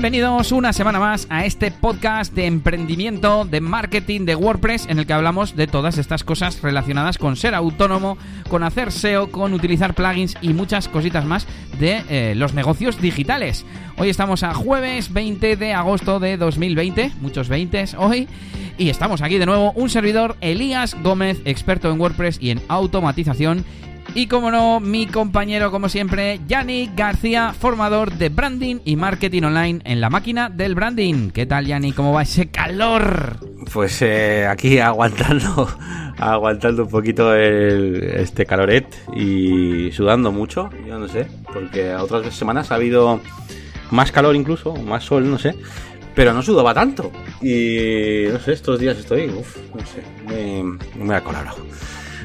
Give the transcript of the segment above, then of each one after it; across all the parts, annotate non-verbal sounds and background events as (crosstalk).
Bienvenidos una semana más a este podcast de emprendimiento, de marketing, de WordPress, en el que hablamos de todas estas cosas relacionadas con ser autónomo, con hacer SEO, con utilizar plugins y muchas cositas más de eh, los negocios digitales. Hoy estamos a jueves 20 de agosto de 2020, muchos 20 hoy, y estamos aquí de nuevo un servidor, Elías Gómez, experto en WordPress y en automatización y como no, mi compañero, como siempre, Yannick García, formador de branding y marketing online en la máquina del branding. ¿Qué tal, Yannick? ¿Cómo va ese calor? Pues eh, aquí aguantando, (laughs) aguantando un poquito el, este caloret y sudando mucho, yo no sé, porque otras semanas ha habido más calor incluso, más sol, no sé, pero no sudaba tanto. Y no sé, estos días estoy, uff, no sé, me, me ha colado.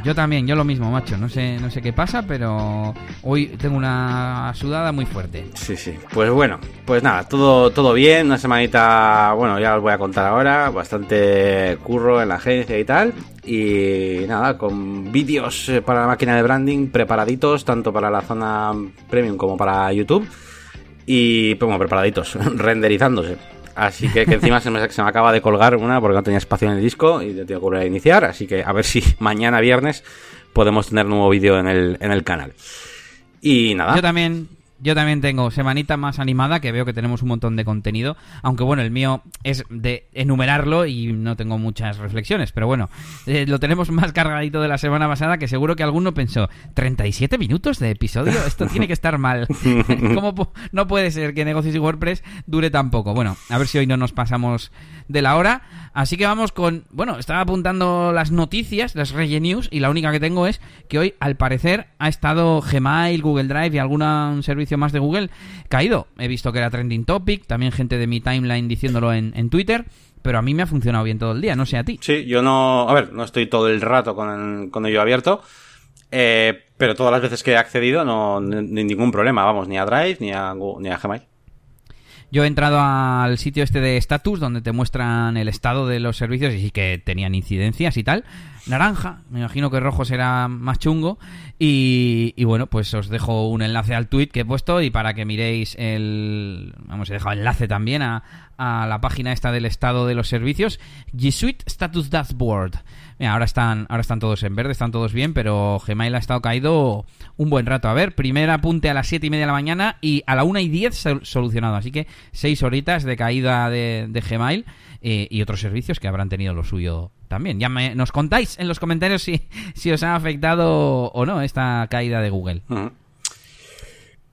Yo también, yo lo mismo, macho. No sé, no sé qué pasa, pero hoy tengo una sudada muy fuerte. Sí, sí. Pues bueno, pues nada, todo, todo bien. Una semanita, bueno, ya os voy a contar ahora. Bastante curro en la agencia y tal. Y nada, con vídeos eh, para la máquina de branding preparaditos, tanto para la zona premium como para YouTube. Y, pues, bueno, preparaditos, (laughs) renderizándose. Así que, que encima se me, acaba de colgar una porque no tenía espacio en el disco y tengo que volver a iniciar. Así que a ver si (laughs) mañana viernes podemos tener nuevo vídeo en el, en el canal. Y nada. Yo también, yo también tengo semanita más animada, que veo que tenemos un montón de contenido, aunque bueno, el mío es de enumerarlo y no tengo muchas reflexiones, pero bueno, eh, lo tenemos más cargadito de la semana pasada, que seguro que alguno pensó, 37 minutos de episodio, esto tiene que estar mal. (laughs) ¿Cómo no puede ser que Negocios y WordPress dure tan poco? Bueno, a ver si hoy no nos pasamos de la hora. Así que vamos con, bueno, estaba apuntando las noticias, las Reye News, y la única que tengo es que hoy, al parecer, ha estado Gmail, Google Drive y algún servicio más de Google caído. He visto que era trending topic, también gente de mi timeline diciéndolo en, Twitter pero a mí me ha funcionado bien todo el día, no sé a ti. Sí, yo no, a ver, no estoy todo el rato con, con ello abierto, eh, pero todas las veces que he accedido no, ni, ningún problema, vamos, ni a Drive ni a, ni a Gmail. Yo he entrado al sitio este de status donde te muestran el estado de los servicios y sí que tenían incidencias y tal. Naranja, me imagino que rojo será más chungo. Y, bueno, pues os dejo un enlace al tweet que he puesto y para que miréis el... Vamos, he dejado enlace también a, a la página esta del estado de los servicios. G Suite Status Dashboard. Mira, ahora están, ahora están todos en verde, están todos bien, pero Gmail ha estado caído un buen rato. A ver, primer apunte a las 7 y media de la mañana y a la 1 y 10 solucionado. Así que 6 horitas de caída de, Gmail eh, y otros servicios que habrán tenido lo suyo también. Ya me, nos contáis en los comentarios si, si os ha afectado o no esta caída de Google.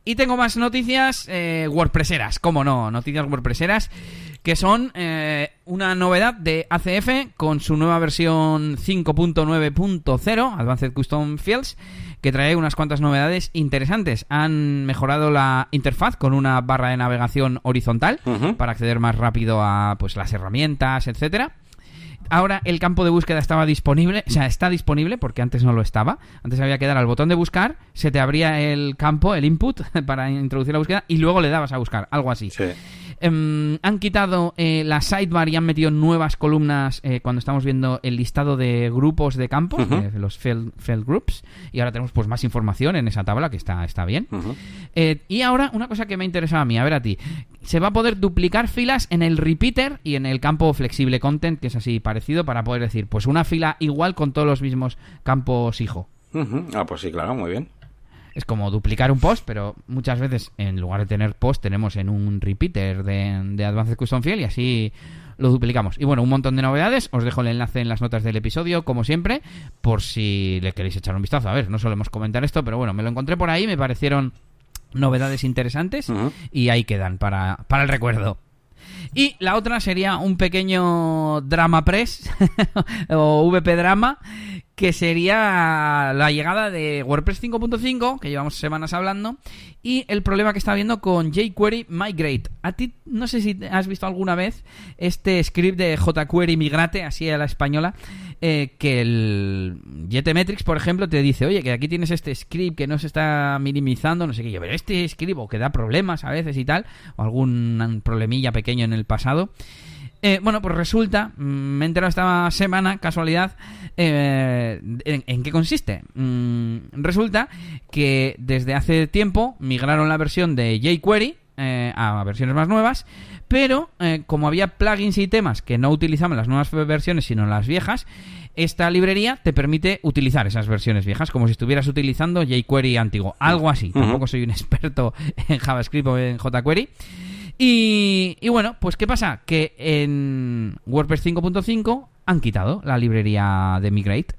Y tengo más noticias eh, WordPresseras, cómo no, noticias WordPresseras, que son eh, una novedad de ACF con su nueva versión 5.9.0, Advanced Custom Fields, que trae unas cuantas novedades interesantes. Han mejorado la interfaz con una barra de navegación horizontal uh -huh. para acceder más rápido a pues las herramientas, etcétera ahora el campo de búsqueda estaba disponible, o sea, está disponible porque antes no lo estaba. Antes había que dar al botón de buscar, se te abría el campo, el input (laughs) para introducir la búsqueda y luego le dabas a buscar, algo así. Sí. Um, han quitado eh, la sidebar y han metido nuevas columnas eh, cuando estamos viendo el listado de grupos de uh -huh. de los field, field, groups, y ahora tenemos pues más información en esa tabla que está, está bien. Uh -huh. eh, y ahora una cosa que me interesaba a mí, a ver a ti, se va a poder duplicar filas en el repeater y en el campo flexible content, que es así parecido, para poder decir, pues una fila igual con todos los mismos campos hijo. Uh -huh. Ah, pues sí, claro, muy bien es como duplicar un post, pero muchas veces en lugar de tener post tenemos en un repeater de, de Advanced Custom Field y así lo duplicamos. Y bueno, un montón de novedades, os dejo el enlace en las notas del episodio, como siempre, por si le queréis echar un vistazo. A ver, no solemos comentar esto, pero bueno, me lo encontré por ahí, me parecieron novedades interesantes uh -huh. y ahí quedan para, para el recuerdo. Y la otra sería un pequeño drama press (laughs) o VP drama que sería la llegada de WordPress 5.5, que llevamos semanas hablando, y el problema que está habiendo con jQuery Migrate. A ti, no sé si has visto alguna vez este script de jQuery Migrate, así a la española, eh, que el GTmetrix, por ejemplo, te dice, oye, que aquí tienes este script que no se está minimizando, no sé qué, pero este script o que da problemas a veces y tal, o algún problemilla pequeño en el pasado. Eh, bueno, pues resulta, mm, me he enterado esta semana, casualidad, eh, en, en qué consiste. Mm, resulta que desde hace tiempo migraron la versión de jQuery eh, a versiones más nuevas, pero eh, como había plugins y temas que no utilizaban las nuevas versiones sino las viejas, esta librería te permite utilizar esas versiones viejas como si estuvieras utilizando jQuery antiguo, algo así. Tampoco soy un (laughs) experto en JavaScript o en jQuery. Y, y bueno, pues ¿qué pasa? Que en WordPress 5.5 han quitado la librería de Migrate.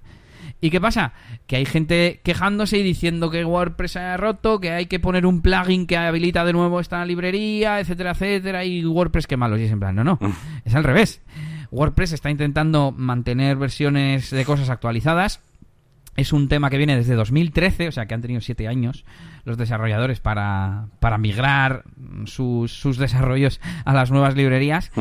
¿Y qué pasa? Que hay gente quejándose y diciendo que WordPress se ha roto, que hay que poner un plugin que habilita de nuevo esta librería, etcétera, etcétera, y WordPress que malo. Y es en plan, no, no, (laughs) es al revés. WordPress está intentando mantener versiones de cosas actualizadas. Es un tema que viene desde 2013, o sea que han tenido siete años los desarrolladores para, para migrar sus, sus desarrollos a las nuevas librerías.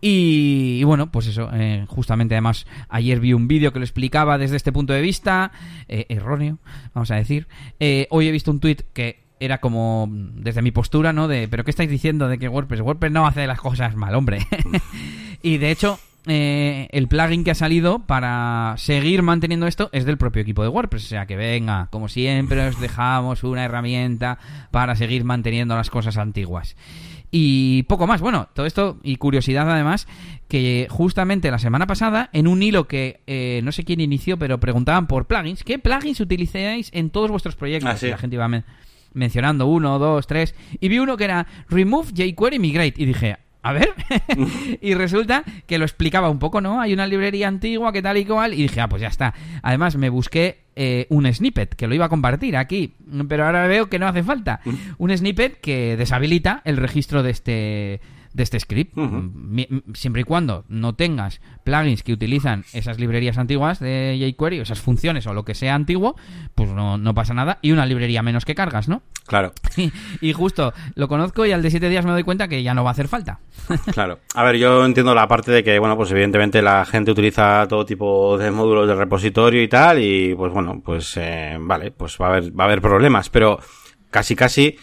y, y, bueno, pues eso, eh, justamente además ayer vi un vídeo que lo explicaba desde este punto de vista, eh, erróneo, vamos a decir. Eh, hoy he visto un tuit que era como desde mi postura, ¿no? De, pero ¿qué estáis diciendo de que WordPress? WordPress no hace las cosas mal, hombre. (laughs) y de hecho, eh, el plugin que ha salido para seguir manteniendo esto es del propio equipo de WordPress. O sea que venga, como siempre os dejamos una herramienta para seguir manteniendo las cosas antiguas. Y poco más. Bueno, todo esto y curiosidad además, que justamente la semana pasada, en un hilo que eh, no sé quién inició, pero preguntaban por plugins, ¿qué plugins utilizáis en todos vuestros proyectos? Ah, sí. La gente iba men mencionando uno, dos, tres, y vi uno que era Remove jQuery Migrate, y dije, a ver. (laughs) y resulta que lo explicaba un poco, ¿no? Hay una librería antigua que tal y cual. Y dije, ah, pues ya está. Además, me busqué eh, un snippet que lo iba a compartir aquí. Pero ahora veo que no hace falta. un snippet que deshabilita el registro de este de este script. Uh -huh. Siempre y cuando no tengas plugins que utilizan esas librerías antiguas de jQuery, esas funciones o lo que sea antiguo, pues no, no pasa nada. Y una librería menos que cargas, ¿no? Claro. (laughs) Y, y, justo lo conozco y al de 7 días me doy cuenta que ya no va a hacer falta. (laughs) claro. A ver, yo entiendo la parte de que, bueno, pues evidentemente la gente utiliza todo tipo de módulos de repositorio y tal, y pues bueno, pues eh, vale, pues va a haber, va a haber problemas, pero casi casi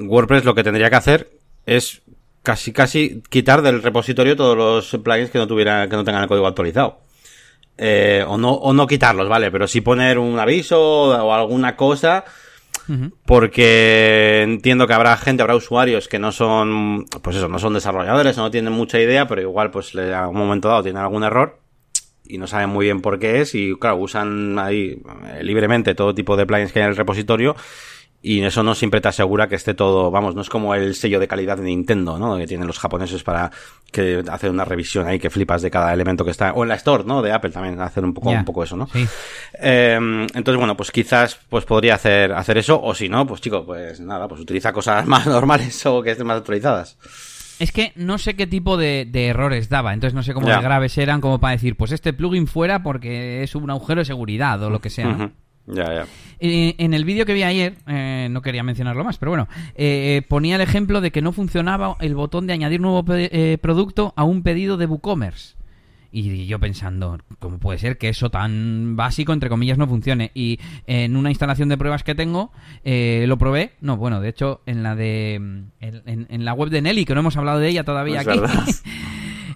WordPress lo que tendría que hacer es casi casi quitar del repositorio todos los plugins que no tuvieran que no tengan el código actualizado eh, o no o no quitarlos vale pero sí poner un aviso o alguna cosa uh -huh. porque entiendo que habrá gente habrá usuarios que no son pues eso no son desarrolladores no tienen mucha idea pero igual pues a un momento dado tienen algún error y no saben muy bien por qué es y claro usan ahí eh, libremente todo tipo de plugins que hay en el repositorio y eso no siempre te asegura que esté todo, vamos, no es como el sello de calidad de Nintendo, ¿no? Que tienen los japoneses para que hacen una revisión ahí que flipas de cada elemento que está, o en la Store, ¿no? De Apple también hacen un poco, yeah. un poco eso, ¿no? Sí. Eh, entonces, bueno, pues quizás pues podría hacer, hacer eso, o si no, pues chico, pues nada, pues utiliza cosas (laughs) más normales o que estén más actualizadas. Es que no sé qué tipo de, de errores daba, entonces no sé cómo yeah. de graves eran como para decir, pues este plugin fuera porque es un agujero de seguridad o lo que sea, ¿no? Uh -huh. Ya, ya. Eh, en el vídeo que vi ayer, eh, no quería mencionarlo más, pero bueno, eh, ponía el ejemplo de que no funcionaba el botón de añadir nuevo eh, producto a un pedido de WooCommerce. Y yo pensando, ¿cómo puede ser que eso tan básico, entre comillas, no funcione? Y en una instalación de pruebas que tengo, eh, lo probé. No, bueno, de hecho, en la de. En, la web de Nelly, que no hemos hablado de ella todavía aquí.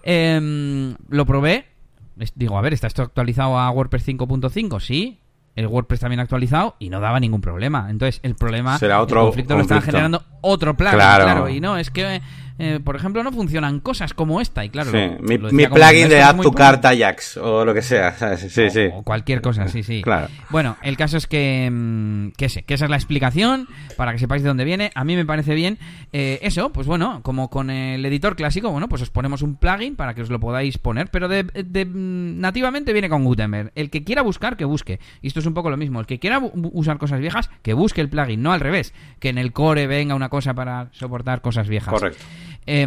eh, (laughs) lo probé. Digo, a ver, ¿está esto actualizado a WordPress 5.5? Sí, el WordPress también actualizado y no daba ningún problema. Entonces, el problema, Será otro el conflicto, conflicto. lo estaba generando otro plugin, claro. claro. Y no, es que, eh, por ejemplo, no funcionan cosas como esta. Y claro, sí. lo, mi, lo mi plugin de Add to Cart Ajax o lo que sea. Sí, o, sí. O cualquier cosa, sí, sí. Claro. Bueno, el caso es que, mm, que, sé, que esa es la explicación para que sepáis de dónde viene. A mí me parece bien eh, eso, pues bueno, como con el editor clásico, bueno, pues os ponemos un plugin para que os lo podáis poner, pero de, de, de mm, nativamente viene con Gutenberg. El que quiera buscar, que busque. Y esto es un poco lo mismo. El que quiera usar cosas viejas, que busque el plugin, no al revés. Que en el core venga una cosa para soportar cosas viejas. Correcto. Eh,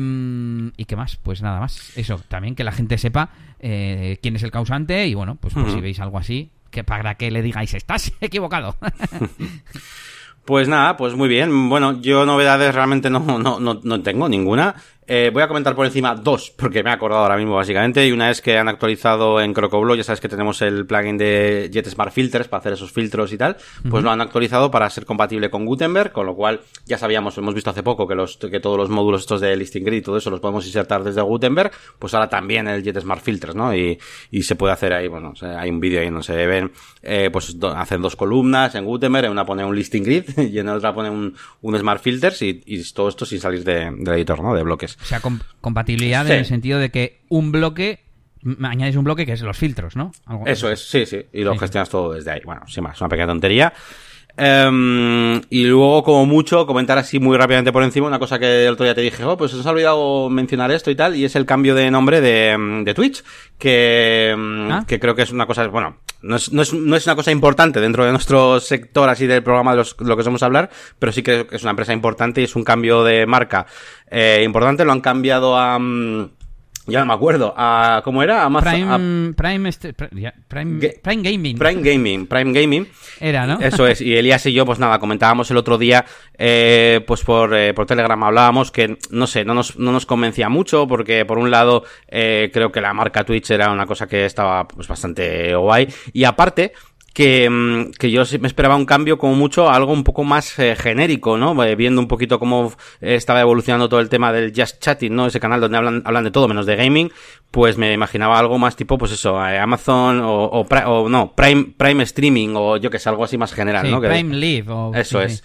¿Y qué más? Pues nada más. Eso, también que la gente sepa eh, quién es el causante y bueno, pues, pues uh -huh. si veis algo así, que para que le digáis, estás (laughs) equivocado. (laughs) Pues nada, pues muy bien. Bueno, yo novedades realmente no, no, no, no tengo ninguna. Eh, voy a comentar por encima dos, porque me he acordado ahora mismo básicamente. Y una es que han actualizado en CrocoBlo, ya sabes que tenemos el plugin de Jet Smart Filters para hacer esos filtros y tal. Pues lo han actualizado para ser compatible con Gutenberg, con lo cual ya sabíamos, hemos visto hace poco que, los, que todos los módulos estos de Listing Grid y todo eso los podemos insertar desde Gutenberg. Pues ahora también el Jet Smart Filters, ¿no? Y, y se puede hacer ahí, bueno, hay un vídeo ahí donde se ven, eh, pues hacen dos columnas en Gutenberg, en una pone un Listing Grid (laughs) y en la otra pone un, un Smart Filters y, y todo esto sin salir de, del editor, ¿no? De bloques. O sea, com compatibilidad en el sentido de que un bloque añades un bloque que es los filtros, ¿no? Eso es, sí, sí. Y lo gestionas todo desde ahí. Bueno, sin más, una pequeña tontería. Um, y luego, como mucho, comentar así muy rápidamente por encima una cosa que el otro día te dije, oh, pues nos ha olvidado mencionar esto y tal, y es el cambio de nombre de, de Twitch, que, ¿Ah? que creo que es una cosa, bueno, no es, no, es, no es una cosa importante dentro de nuestro sector así del programa de, los, lo que somos a hablar, pero sí que es una empresa importante y es un cambio de marca eh, importante, lo han cambiado a... Um, ya no me acuerdo. ¿A, ¿Cómo era? Amazon, Prime, Prime, este, Prime, Prime, Gaming. Prime Gaming. Prime Gaming. Era, ¿no? Eso es. Y Elías y yo, pues nada, comentábamos el otro día, eh, pues por, eh, por Telegram hablábamos que, no sé, no nos, no nos convencía mucho porque, por un lado, eh, creo que la marca Twitch era una cosa que estaba pues bastante guay. Y aparte, que, mm, que yo me esperaba un cambio como mucho algo un poco más eh, genérico, ¿no? Eh, viendo un poquito cómo eh, estaba evolucionando todo el tema del Just Chatting, ¿no? Ese canal donde hablan, hablan de todo menos de gaming, pues me imaginaba algo más tipo, pues eso, Amazon o, o, o, no, Prime, Prime Streaming o yo que sé, algo así más general, sí, ¿no? Prime Live o... Eso es.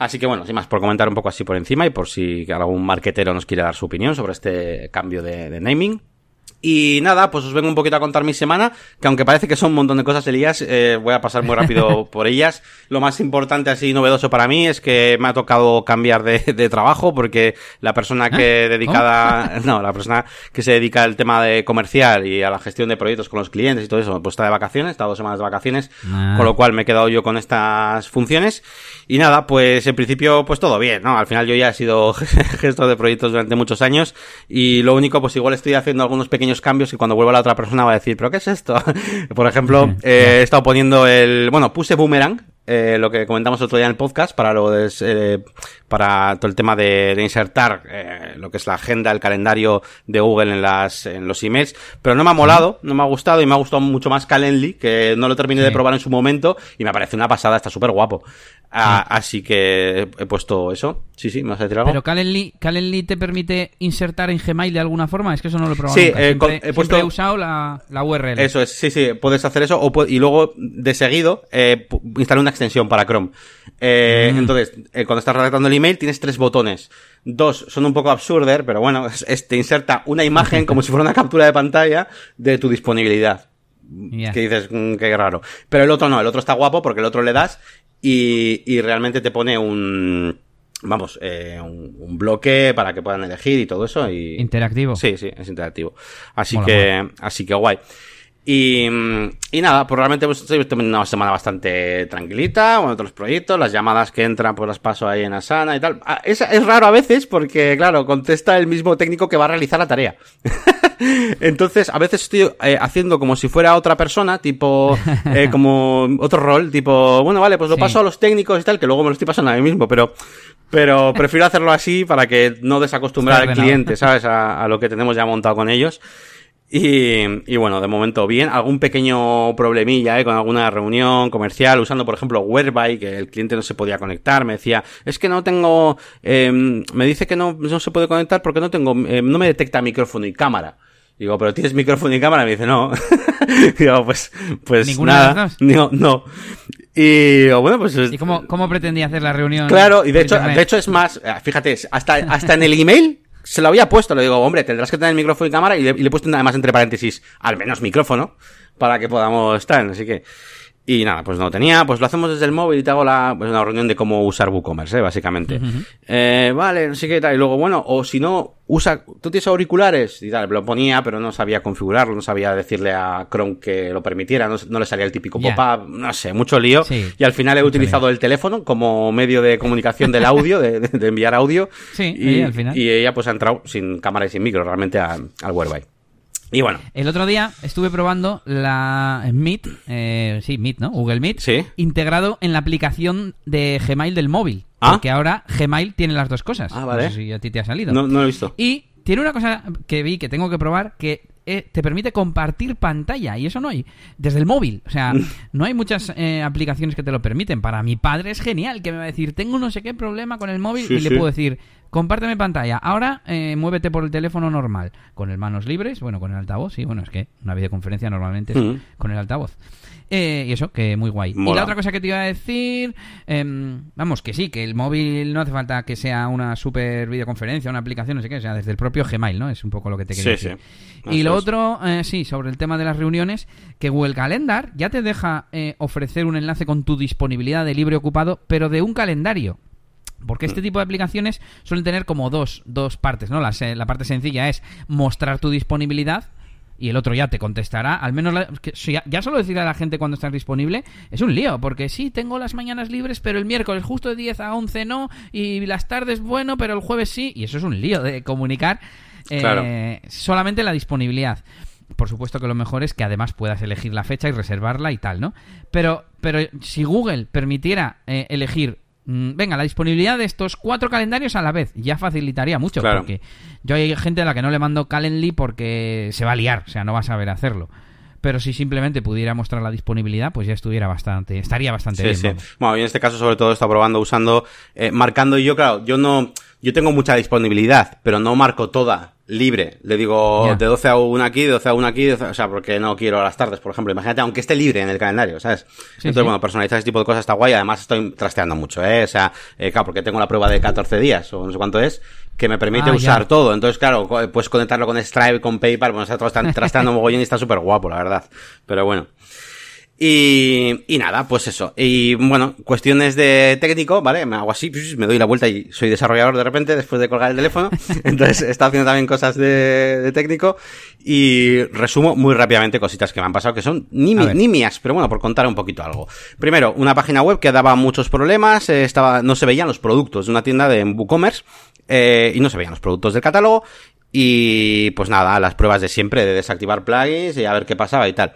Así que bueno, sin más, por comentar un poco así por encima y por si algún marquetero nos quiere dar su opinión sobre este cambio de, de naming, y nada, pues os vengo un poquito a contar mi semana, que aunque parece que son un montón de cosas, Elías, eh, voy a pasar muy rápido (laughs) por ellas. Lo más importante, así novedoso para mí, es que me ha tocado cambiar de, de trabajo, porque la persona que ¿Eh? dedicada, (laughs) no, la persona que se dedica al tema de comercial y a la gestión de proyectos con los clientes y todo eso, pues está de vacaciones, está dos semanas de vacaciones, ah. con lo cual me he quedado yo con estas funciones. Y nada, pues en principio, pues todo bien, ¿no? Al final yo ya he sido (laughs) gestor de proyectos durante muchos años, y lo único, pues igual estoy haciendo algunos pequeños cambios y cuando vuelva la otra persona va a decir, ¿pero qué es esto? (laughs) Por ejemplo, eh, he estado poniendo el, bueno, puse Boomerang, eh, lo que comentamos otro día en el podcast para lo de, eh, para todo el tema de, de insertar eh, lo que es la agenda, el calendario de Google en las en los emails, pero no me ha molado, no me ha gustado y me ha gustado mucho más Calendly, que no lo terminé sí. de probar en su momento y me parece una pasada, está súper guapo. Ah, así que he puesto eso. Sí, sí, ¿me vas a decir algo? Pero Calendly, Calendly te permite insertar en Gmail de alguna forma, es que eso no lo he probado. Sí. Eh, Siempre, he, puesto... he usado la, la, URL. Eso es, sí, sí, puedes hacer eso o, y luego de seguido eh, instalar una extensión para Chrome. Eh, mm. Entonces, eh, cuando estás redactando el email tienes tres botones. Dos son un poco absurder, pero bueno, (laughs) te inserta una imagen como si fuera una captura de pantalla de tu disponibilidad. Yeah. Que dices, mmm, qué raro. Pero el otro no, el otro está guapo porque el otro le das y, y realmente te pone un vamos, eh, un, un, bloque para que puedan elegir y todo eso. Y... Interactivo. Sí, sí, es interactivo. Así mola, que, mola. así que guay. Y, y nada, pues realmente pues, estoy teniendo una semana bastante tranquilita con otros proyectos, las llamadas que entran pues las paso ahí en Asana y tal. Es, es raro a veces porque, claro, contesta el mismo técnico que va a realizar la tarea. (laughs) Entonces, a veces estoy eh, haciendo como si fuera otra persona, tipo, eh, (laughs) como otro rol, tipo, bueno, vale, pues lo sí. paso a los técnicos y tal, que luego me lo estoy pasando a mí mismo, pero, pero prefiero hacerlo así para que no desacostumbrar al cliente, ¿sabes? (laughs) A, a, lo que tenemos ya montado con ellos. Y, y, bueno, de momento bien. Algún pequeño problemilla ¿eh? con alguna reunión comercial, usando por ejemplo Whereby, que el cliente no se podía conectar. Me decía, es que no tengo, eh, me dice que no, no se puede conectar porque no tengo, eh, no me detecta micrófono y cámara. Digo, pero tienes micrófono y cámara. Me dice, no. (laughs) Digo, pues, pues ¿Ninguna nada. De las dos? No, no. Y bueno, pues. ¿Y cómo, cómo pretendía hacer la reunión? Claro, y de hecho, de hecho es más, fíjate, hasta, hasta en el email se lo había puesto, le digo, hombre, tendrás que tener micrófono y cámara, y le, y le he puesto además entre paréntesis, al menos micrófono, para que podamos estar, así que... Y nada, pues no tenía, pues lo hacemos desde el móvil y te hago la, pues una reunión de cómo usar WooCommerce, ¿eh? básicamente. Uh -huh. eh, vale, no sé qué tal. Y luego, bueno, o si no, usa, tú tienes auriculares y tal, lo ponía, pero no sabía configurarlo, no sabía decirle a Chrome que lo permitiera, no, no le salía el típico yeah. pop-up, no sé, mucho lío. Sí, y al final he utilizado el teléfono como medio de comunicación del audio, de, de, enviar audio. Sí, y, al final. y ella pues ha entrado sin cámara y sin micro realmente a, al Whereby. Y bueno. El otro día estuve probando la Meet, eh, sí, Meet, ¿no? Google Meet. Sí. Integrado en la aplicación de Gmail del móvil. ¿Ah? Porque ahora Gmail tiene las dos cosas. Ah, vale. No sé si a ti te ha salido. No, no lo he visto. Y tiene una cosa que vi que tengo que probar que eh, te permite compartir pantalla y eso no hay desde el móvil. O sea, (laughs) no hay muchas eh, aplicaciones que te lo permiten. Para mi padre es genial que me va a decir, tengo no sé qué problema con el móvil Sí, y le puedo decir, compárteme pantalla. Ahora eh, muévete por el teléfono normal, con el manos libres, bueno, con el altavoz, sí, bueno, es que una videoconferencia normalmente es Ujú. con el altavoz. Eh, y eso, que muy guay. Y la otra cosa que te iba a decir, em, vamos, que sí, que el móvil no hace falta que sea una super videoconferencia, una aplicación, no sé qué, o sea, desde el propio Gmail, ¿no? Es un poco lo que te quería Sí, decir. sí. Y lo otro, eh, sí, sobre el tema de las reuniones, que Google Calendar ya te deja eh, ofrecer un enlace con tu disponibilidad de libre ocupado, pero de un calendario. Porque Mm. este tipo de aplicaciones suelen tener como dos, dos partes, ¿no? La, parte sencilla es mostrar tu disponibilidad y el otro ya te contestará. Al menos la- que- ya, ya solo decirle a la gente cuando estás disponible es un lío, porque sí, tengo las mañanas libres, pero el miércoles justo de 10 a 11 no, y las tardes bueno, pero el jueves sí, y eso es un lío de comunicar eh, Claro. solamente la disponibilidad. Por supuesto que lo mejor es que además puedas elegir la fecha y reservarla y tal, ¿no? Pero, pero si Google permitiera eh, elegir, mm, venga, la disponibilidad de estos cuatro calendarios a la vez, ya facilitaría mucho. Claro. Porque yo hay gente a la que no le mando Calendly porque se va a liar, o sea, no va a saber hacerlo. Pero si simplemente pudiera mostrar la disponibilidad, pues ya estuviera bastante, estaría bastante Sí, bien. sí. vamos. Bueno, yo en este caso sobre todo está probando usando, eh, marcando yo, claro, yo no, yo tengo mucha disponibilidad, pero no marco toda libre. Le digo de 12 a 1 aquí, de 12 a 1 aquí, de 12 o sea, porque no quiero a las tardes, por ejemplo. Imagínate, aunque esté libre en el calendario, ¿sabes? Entonces, sí. bueno, personalizar ese tipo de cosas está guay. Además, estoy trasteando mucho, ¿eh? O sea, eh, claro, porque tengo la prueba de 14 días, o no sé cuánto es, que me permite Ah, usar ya. todo. Entonces, claro, puedes conectarlo con Stripe, con PayPal, bueno, está trastan- (laughs) trasteando mogollón y está súper guapo, la verdad. Pero bueno. Y, y nada, pues eso. Y bueno, cuestiones de técnico, ¿vale? Me hago así, me doy la vuelta y soy desarrollador de repente después de colgar el teléfono. (laughs) Entonces está haciendo también cosas de, de técnico. Y resumo muy rápidamente cositas que me han pasado que son ni, A mi- ver. ni mías, pero bueno, por contar un poquito algo. Primero, una página web que daba muchos problemas, eh, estaba, no se veían los productos de una tienda de WooCommerce, eh, y no se veían los productos del catálogo. Y pues nada, las pruebas de siempre, de desactivar plugins y a ver qué pasaba y tal.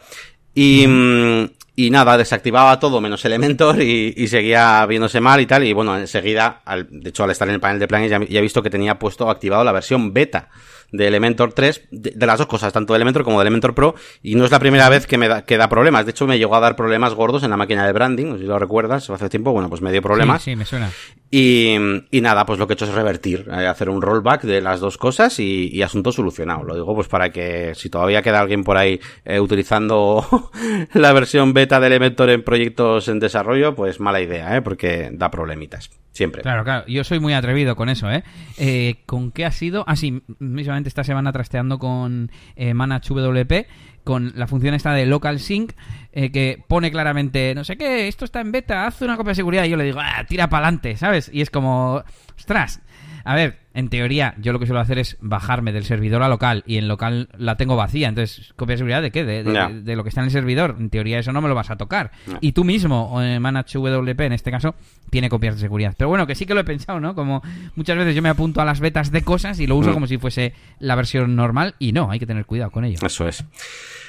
Y, mm, y nada, desactivaba todo menos Elementor y, seguía viéndose mal y tal. Y bueno, enseguida, de hecho, al estar en el panel de plugins ya he visto que tenía puesto activado la versión beta de Elementor 3, de, de las dos cosas, tanto de Elementor como de Elementor Pro. Y no es la primera vez que me da, que da problemas. De hecho, me llegó a dar problemas gordos en la máquina de branding, si lo recuerdas, hace tiempo, bueno, pues me dio problemas. Sí, sí, me suena. Y, y nada, pues lo que he hecho es revertir, eh, hacer un rollback de las dos cosas y, y asunto solucionado. Lo digo pues para que si todavía queda alguien por ahí eh, utilizando (laughs) la versión beta de Elementor en proyectos en desarrollo, pues mala idea, ¿eh? porque da problemitas. Siempre. Claro, claro. Yo soy muy atrevido con eso, ¿eh? Eh, ¿Con qué ha sido? Ah, sí, mismamente esta semana trasteando con eh, Manage WP, con la función esta de Local Sync, eh, que pone claramente, no sé qué, esto está en beta, haz una copia de seguridad. Y yo le digo, ah, tira para adelante, ¿sabes? Y es como, ostras. A ver, en teoría, yo lo que suelo hacer es bajarme del servidor a local y en local la tengo vacía. Entonces, ¿copia de seguridad de qué? De, de- Ya. de lo que está en el servidor. En teoría, eso no me lo vas a tocar. Y tú mismo, eh, Manage WP en este caso, tiene copias de seguridad. Pero bueno, que sí que lo he pensado, ¿no? Como muchas veces yo me apunto a las betas de cosas y lo uso Mm. como si fuese la versión normal y no, hay que tener cuidado con ello. Eso es.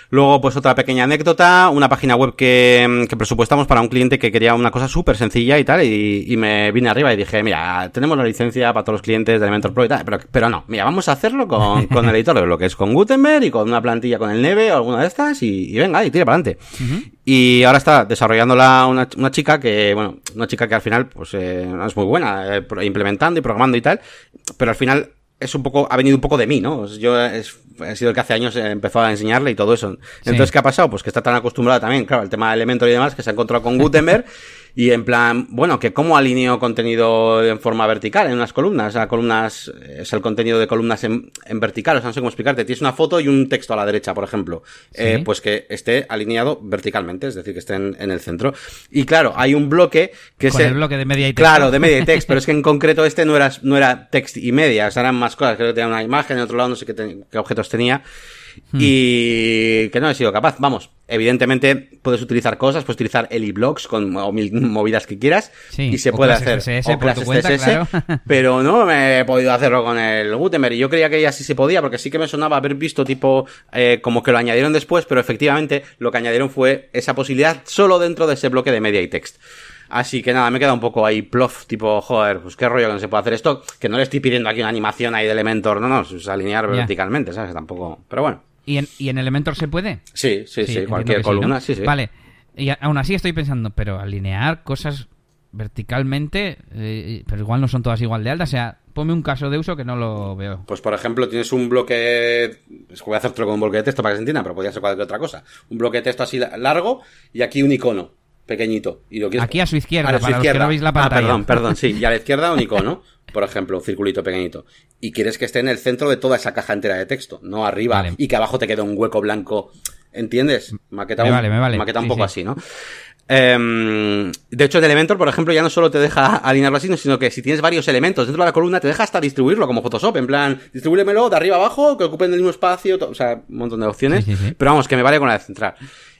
Luego, pues otra pequeña anécdota, una página web que, que presupuestamos para un cliente que quería una cosa súper sencilla y tal, y, y me vine arriba y dije, mira, tenemos la licencia para todos los clientes de Elementor Pro y tal, pero, pero no, mira, vamos a hacerlo con, (laughs) con el editor de bloques, con Gutenberg y con una plantilla con el Neve o alguna de estas, y, y venga, y tira para adelante. Y ahora está desarrollándola una, una chica que, bueno, una chica que al final, pues, eh, es muy buena, eh, implementando y programando y tal, pero al final es un poco, ha venido un poco de mí, ¿no? Yo es- he sido el que hace años eh, empezó a enseñarle y todo eso. Entonces, ¿qué ha pasado? Pues que está tan acostumbrada también, claro, al tema de Elementor y demás, que se ha encontrado con Gutenberg (laughs) y en plan, bueno, que cómo alineo contenido en forma vertical en unas columnas, o sea, columnas, eh, es el contenido de columnas en, en vertical, o sea, no sé cómo explicarte. Tienes una foto y un texto a la derecha, por ejemplo. Eh, pues que esté alineado verticalmente, es decir, que esté en, en el centro. Y claro, hay un bloque que Con es el bloque de media y texto. Claro, de media y (laughs) text, pero es que en concreto este no era, no era text y media, o sea, eran más cosas, creo que tenía una imagen, en otro lado no sé qué objetos tenía. Hmm. Y que no he sido capaz. Vamos, evidentemente puedes utilizar cosas, puedes utilizar el blocks con o mil movidas que quieras Sí, y se puede hacer. CSS o clases cuenta, CSS, claro. (laughs) pero no me he podido hacerlo con el Gutenberg. Y yo creía que ya sí se podía, porque sí que me sonaba haber visto tipo eh, como que lo añadieron después, pero efectivamente lo que añadieron fue esa posibilidad solo dentro de ese bloque de media y text. Así que nada, me queda un poco ahí plof, tipo, joder, pues qué rollo que no se puede hacer esto, que no le estoy pidiendo aquí una animación ahí de Elementor, no, no, es alinear verticalmente, ¿sabes? Tampoco, pero bueno. ¿Y en, ¿Y en Elementor se puede? Sí, sí, sí, cualquier columna, sí, sí. Vale, y aún así estoy pensando, pero alinear cosas verticalmente, eh, pero igual no son todas igual de altas. O sea, ponme un caso de uso que no lo veo. Pues por ejemplo, tienes un bloque. Voy a hacértelo con un bloque de texto para que se entienda, pero podría ser cualquier otra cosa. Un bloque de texto así largo y aquí un icono pequeñito. Y lo Aquí a su izquierda, a para izquierda. Los que no la pantalla. Ah, perdón, perdón, sí. (laughs) Y a la izquierda un icono, por ejemplo, un circulito pequeñito. Y quieres que esté en el centro de toda esa caja entera de texto, no arriba. Y que abajo te quede un hueco blanco. ¿Entiendes? Maqueta, me vale, me vale. maqueta un poco así, ¿no? Em, de hecho, el Elementor, por ejemplo, ya no solo te deja alinearlo así, sino que si tienes varios elementos dentro de la columna, te deja hasta distribuirlo como Photoshop. En plan, distribúlemelo de arriba abajo, que ocupen el mismo espacio, o sea, un montón de opciones. pero vamos, que me vale con la de central.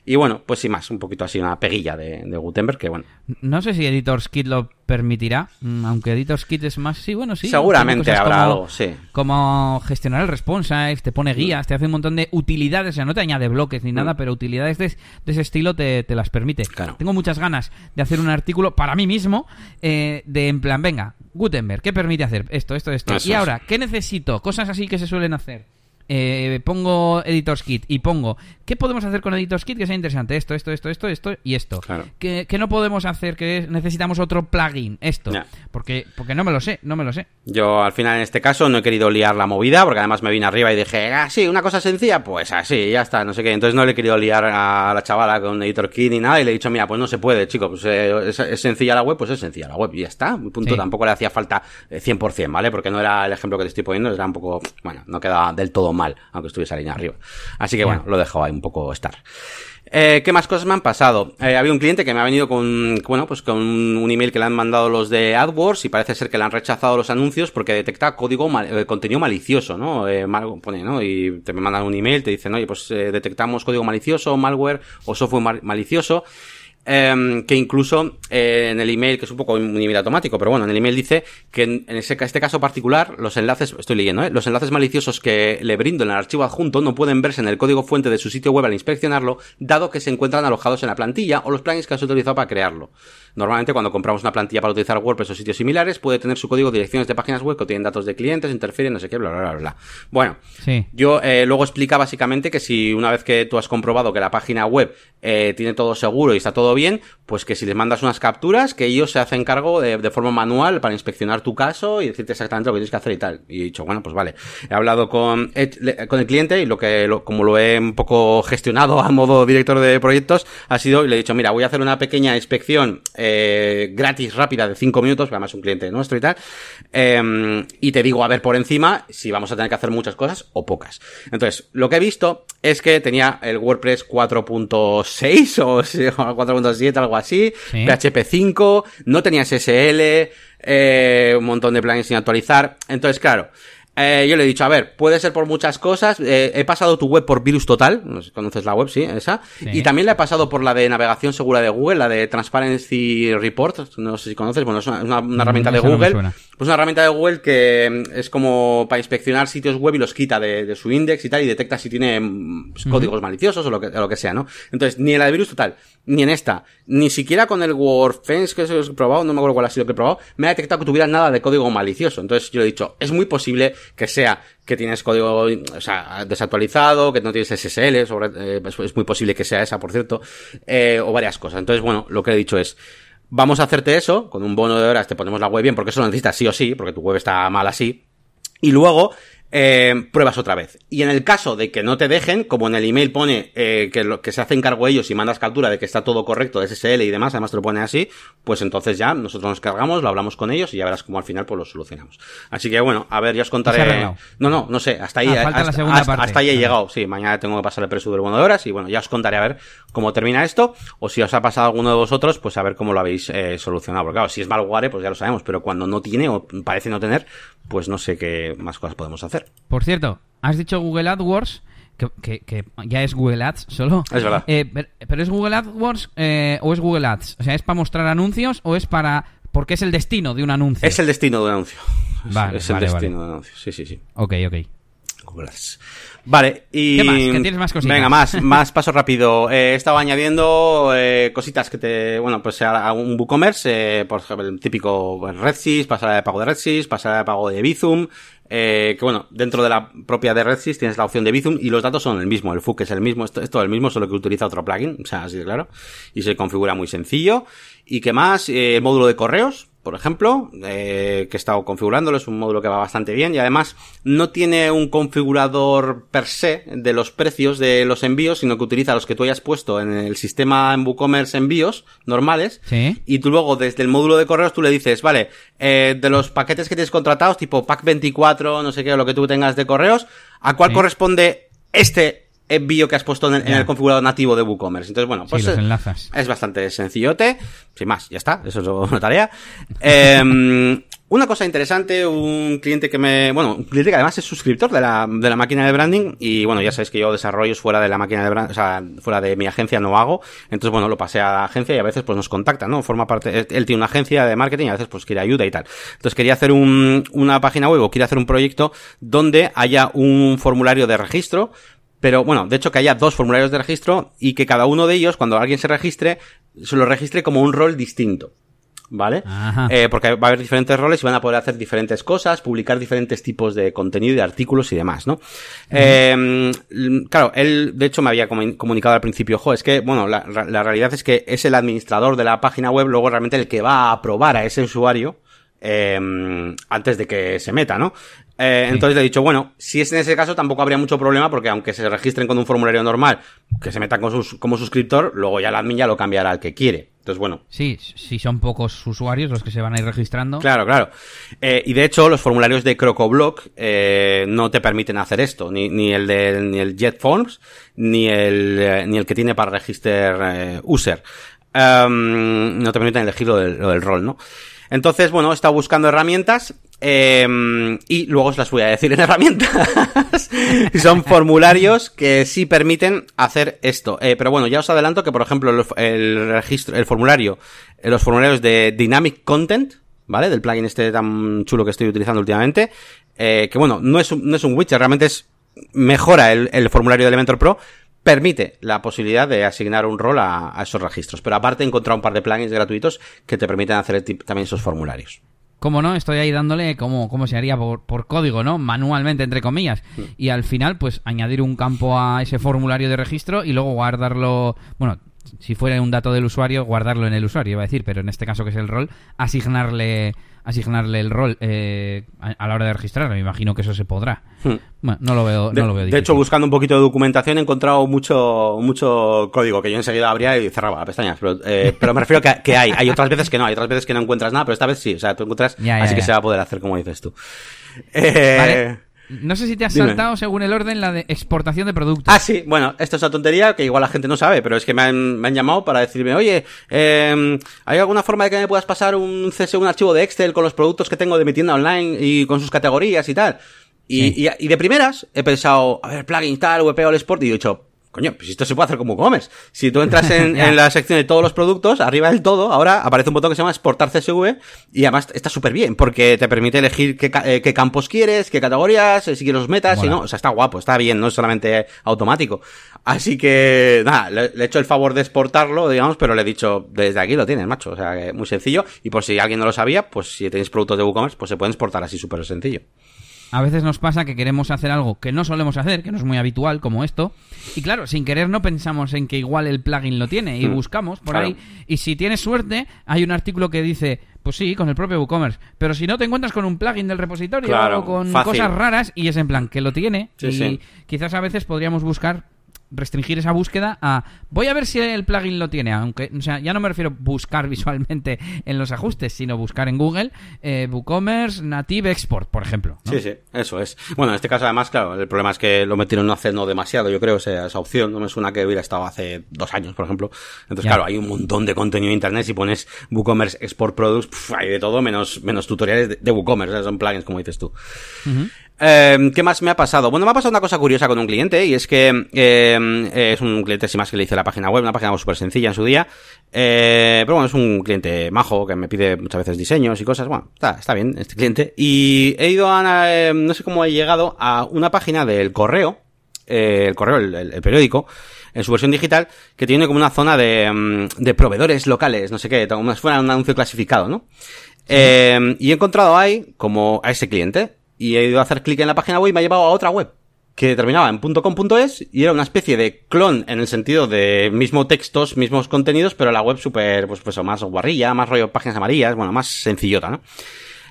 Y bueno, pues sin más, un poquito así, una peguilla de, Gutenberg, que bueno. No sé si Editor's Kit lo permitirá, mm, aunque Editor's Kit es más, sí, bueno, sí. Seguramente habrá algo, sí. Como gestionar el responsive, te pone guías, te hace un montón de utilidades, o sea, no te añade bloques ni mm. nada, pero utilidades de, ese estilo te, las permite. Claro. Tengo muchas ganas de hacer un artículo para mí mismo, eh, de en plan, venga, Gutenberg, ¿qué permite hacer? Esto, esto, esto. y ahora, ¿qué necesito? Cosas así que se suelen hacer eh, pongo Editors Kit y pongo, ¿qué podemos hacer con Editors Kit que sea interesante? Esto, esto, esto, esto, esto y esto. Claro. ¿Qué, no podemos hacer? Que necesitamos otro plugin, esto. Porque, porque no me lo sé, no me lo sé. Yo al final en este caso no he querido liar la movida, porque además me vine arriba y dije, ah, sí, una cosa sencilla, pues así, ya está, no sé qué. Entonces no le he querido liar a la chavala con Editor Kit ni nada y le he dicho, mira, pues no se puede, chico, pues eh, es, sencilla la web, pues es sencilla la web y ya está. Punto, tampoco le hacía falta 100%, eh, ¿vale? Porque no era el ejemplo que te estoy poniendo, era un poco, bueno, no queda del todo mal, aunque estuviese línea arriba. Así que bueno, lo he dejado ahí un poco estar. Eh, ¿Qué más cosas me han pasado? Eh, había un cliente que me ha venido con, bueno, pues con un email que le han mandado los de AdWords y parece ser que le han rechazado los anuncios porque detecta código eh, contenido malicioso, ¿no? pone, ¿no? Y te me mandan un email, te dicen, oye, pues detectamos código malicioso, malware o software malicioso. Em, que incluso eh, en el email, que es un poco un email automático, pero bueno, en el email dice que en, ese, este caso particular, los enlaces, estoy leyendo, ¿eh? los enlaces maliciosos que le brindo en el archivo adjunto no pueden verse en el código fuente de su sitio web al inspeccionarlo, dado que se encuentran alojados en la plantilla o los plugins que has utilizado para crearlo. Normalmente cuando compramos una plantilla para utilizar WordPress o sitios similares, puede tener su código direcciones de páginas web que tienen datos de clientes, interfieren, no sé qué, bla, bla, bla, bla. Bueno, yo eh, luego explica básicamente que si una vez que tú has comprobado que la página web eh, tiene todo seguro y está todo bien, pues que si les mandas unas capturas, que ellos se hacen cargo de, forma manual para inspeccionar tu caso y decirte exactamente lo que tienes que hacer y tal. Y he dicho, bueno, pues vale. He hablado con, con el cliente y lo que, como lo he un poco gestionado (laughs) a modo director de proyectos, ha sido, y le he dicho, mira, voy a hacer una pequeña inspección eh, gratis, rápida, de 5 minutos, además es un cliente nuestro y tal, em, y te digo, a ver por encima, si vamos a tener que hacer muchas cosas o pocas. Entonces, lo que he visto es que tenía el WordPress 4.6 o (laughs) 4.7, algo así, PHP 5, no tenía SSL, eh, un montón de plugins sin actualizar. Entonces, claro, eh, yo le he dicho, a ver, puede ser por muchas cosas. Eh, he pasado tu web por Virus Total, no sé si conoces la web, sí, esa. Y también la he pasado por la de navegación segura de Google, la de Transparency Report, no sé si conoces, bueno, es una, herramienta de Google. Pues una herramienta de Google que mm, es como para inspeccionar sitios web y los quita de, su index y tal, y detecta si tiene mm, pues, códigos maliciosos o lo que, lo que sea, ¿no? Entonces, ni en la de Virus Total, ni en esta, ni siquiera con el WordFence que he probado, no me acuerdo cuál ha sido que he probado, me ha detectado que tuviera nada de código malicioso. Entonces, yo le he dicho, es muy posible que sea que tienes código o sea, desactualizado, que no tienes SSL, sobre, eh, es, muy posible que sea esa, por cierto, eh, o varias cosas. Entonces, bueno, lo que he dicho es, vamos a hacerte eso, con un bono de horas te ponemos la web bien, porque eso lo necesitas sí o sí, porque tu web está mal así, y luego eh, pruebas otra vez. Y en el caso de que no te dejen, como en el email pone eh, que, lo, que se hacen cargo ellos y mandas captura de que está todo correcto, SSL y demás, además te lo pone así, pues entonces ya nosotros nos cargamos, lo hablamos con ellos y ya verás cómo al final pues lo solucionamos. Así que bueno, a ver, ya os contaré. No, no, no sé, hasta ahí, ah, hasta, ahí he llegado. Sí, mañana tengo que pasar el precio del bono de horas y bueno, ya os contaré a ver cómo termina esto o si os ha pasado alguno de vosotros, pues a ver cómo lo habéis eh, solucionado. Porque claro, si es malware, pues ya lo sabemos, pero cuando no tiene o parece no tener, pues no sé qué más cosas podemos hacer. Por cierto, has dicho Google AdWords. Que, ya es Google Ads solo. Es verdad. Eh, pero, es Google AdWords eh, o es Google Ads? O sea, ¿es para mostrar anuncios o es para... porque es el destino de un anuncio? Es el destino de un anuncio. Vale, es, el destino de un anuncio, sí, sí, sí. Ok, ok. Google Ads. Vale, y... ¿Qué más? ¿Que tienes más cositas? Venga, más, (laughs) más paso rápido. Eh, he estado añadiendo eh, cositas que te... Bueno, pues a, un WooCommerce, eh, por ejemplo, el típico RedSys, pasarela de pago de RedSys, pasarela de pago de Bizum, eh, que bueno, dentro de la propia de RedSys tienes la opción de Bizum y los datos son el mismo, el FUC es el mismo, esto es todo el mismo, solo que utiliza otro plugin, o sea, así de claro, y se configura muy sencillo. ¿Y qué más? Eh, el módulo de correos, por ejemplo, eh, que he estado configurándolo, es un módulo que va bastante bien y además no tiene un configurador per se de los precios de los envíos, sino que utiliza los que tú hayas puesto en el sistema en WooCommerce envíos normales Sí. y tú luego desde el módulo de correos tú le dices, vale, eh, de los paquetes que tienes contratados, tipo pack 24, no sé qué, o lo que tú tengas de correos, ¿a cuál Sí. corresponde este envío que has puesto en el, en el configurador nativo de WooCommerce? Entonces, bueno, pues sí, los enlazas. es bastante sencillote. Sin más, ya está. Eso es una tarea. (laughs) Eh, una cosa interesante, un cliente que me, bueno, un cliente que además es suscriptor de la, de la máquina de branding y bueno, ya sabéis que yo desarrollos fuera de la máquina de branding, o sea, fuera de mi agencia no hago. Entonces, bueno, lo pasé a la agencia y a veces pues nos contacta, ¿no? Forma parte, él tiene una agencia de marketing y a veces pues quiere ayuda y tal. Entonces quería hacer un, una página web o quiere hacer un proyecto donde haya un formulario de registro pero bueno, de hecho que haya dos formularios de registro y que cada uno de ellos, cuando alguien se registre, se lo registre como un rol distinto. ¿Vale? Eh, porque va a haber diferentes roles y van a poder hacer diferentes cosas, publicar diferentes tipos de contenido y de artículos y demás, ¿no? Eh, claro, él de hecho me había comu- comunicado al principio, jo, es que, bueno, la, la realidad es que es el administrador de la página web, luego realmente el que va a aprobar a ese usuario eh, antes de que se meta, ¿no? Eh, Entonces le he dicho, bueno, si es en ese caso tampoco habría mucho problema porque aunque se registren con un formulario normal, que se metan con sus, como suscriptor, luego ya el admin ya lo cambiará al que quiere. Entonces, bueno, Sí, si son pocos usuarios los que se van a ir registrando. Claro, claro. Eh, y de hecho, los formularios de CrocoBlock eh, no te permiten hacer esto, ni, ni el de ni el JetForms, ni el eh, ni el que tiene para register eh, user. Em, no te permiten elegir lo del, lo del rol, ¿no? Entonces, bueno, he estado buscando herramientas eh, y luego os las voy a decir en (laughs) herramientas. Son formularios que sí permiten hacer esto. Eh, pero bueno, ya os adelanto que, por ejemplo, el, el registro, el formulario, eh, los formularios de Dynamic Content, ¿vale? Del plugin este tan chulo que estoy utilizando últimamente, eh, que bueno, no es un, no es un widget, realmente es, mejora el, el formulario de Elementor Pro, permite la posibilidad de asignar un rol a, a esos registros. Pero aparte he encontrado un par de plugins gratuitos que te permiten hacer también esos formularios. Como no, estoy ahí dándole cómo, cómo se haría por, por código, ¿no? Manualmente, entre comillas. Y al final, pues añadir un campo a ese formulario de registro y luego guardarlo. Bueno, si fuera un dato del usuario, guardarlo en el usuario, iba a decir, pero en este caso que es el rol, asignarle asignarle el rol eh, a, a la hora de registrarlo. Me imagino que eso se podrá. Hmm. Bueno, no lo veo, De, no lo veo de hecho, buscando un poquito de documentación he encontrado mucho mucho código que yo enseguida abría y cerraba pestañas. Pero, eh, (laughs) pero me refiero a que, que hay. Hay otras veces que no. Hay otras veces que no encuentras nada, pero esta vez sí. O sea, tú encuentras. Ya, ya, así que se va a poder hacer como dices tú. Eh, Vale. No sé si te has dime. saltado según el orden la de exportación de productos. Ah, sí, bueno, esto es una tontería que igual la gente no sabe, pero es que me han, me han llamado para decirme, oye, eh, ¿hay alguna forma de que me puedas pasar un CS, un archivo de Excel con los productos que tengo de mi tienda online y con sus categorías y tal? Y, Sí. y, y de primeras he pensado, a ver, plugin tal, WP All Sport, y he dicho, coño, pues esto se puede hacer como comes. Si tú entras (laughs) en, la sección de todos los productos, arriba del todo, ahora aparece un botón que se llama exportar CSV y además está súper bien porque te permite elegir qué, eh, qué campos quieres, qué categorías, eh, si quieres los metas, si no, o sea, está guapo, está bien, no es solamente automático. Así que, nada, le, le he hecho el favor de exportarlo, digamos, pero le he dicho, desde aquí lo tienes, macho, o sea, que muy sencillo. Y por si alguien no lo sabía, pues si tenéis productos de WooCommerce, pues se pueden exportar así súper sencillo. A veces nos pasa que queremos hacer algo que no solemos hacer, que no es muy habitual, como esto. Y claro, sin querer no pensamos en que igual el plugin lo tiene y Mm, buscamos por claro. ahí. Y si tienes suerte, hay un artículo que dice, pues sí, con el propio WooCommerce. Pero si no te encuentras con un plugin del repositorio Claro, o con fácil. cosas raras y es en plan que lo tiene. Sí, y sí. quizás a veces podríamos buscar restringir esa búsqueda a voy a ver si el plugin lo tiene aunque o sea ya no me refiero buscar (laughs) visualmente en los ajustes sino buscar en Google eh, WooCommerce Native Export por ejemplo ¿no? Sí, sí, eso es. Bueno, en este caso además, claro, el problema es que lo metieron hace no demasiado, yo creo, esa, esa opción. No me suena que hubiera estado hace dos años, por ejemplo. Entonces, Ya. claro, hay un montón de contenido en internet. Si pones WooCommerce Export Products, hay de todo menos, menos tutoriales de, de WooCommerce, son plugins, como dices tú. Eh, ¿Qué más me ha pasado? Bueno, me ha pasado una cosa curiosa con un cliente y es que eh, es un cliente sin más que le hice la página web, una página súper sencilla en su día. Eh, pero bueno, es un cliente majo que me pide muchas veces diseños y cosas. Bueno, está, está bien este cliente. Y he ido a, eh, no sé cómo he llegado a una página del correo, eh, el correo, el, el, el periódico, en su versión digital, que tiene como una zona de, de proveedores locales, no sé qué, como si fuera un anuncio clasificado, ¿no? Eh, y he encontrado ahí como a ese cliente y he ido a hacer clic en la página web y me ha llevado a otra web que terminaba en .com.es y era una especie de clon en el sentido de mismo textos, mismos contenidos, pero la web súper, pues, pues más guarrilla, más rollo páginas amarillas, bueno, más sencillota, ¿no?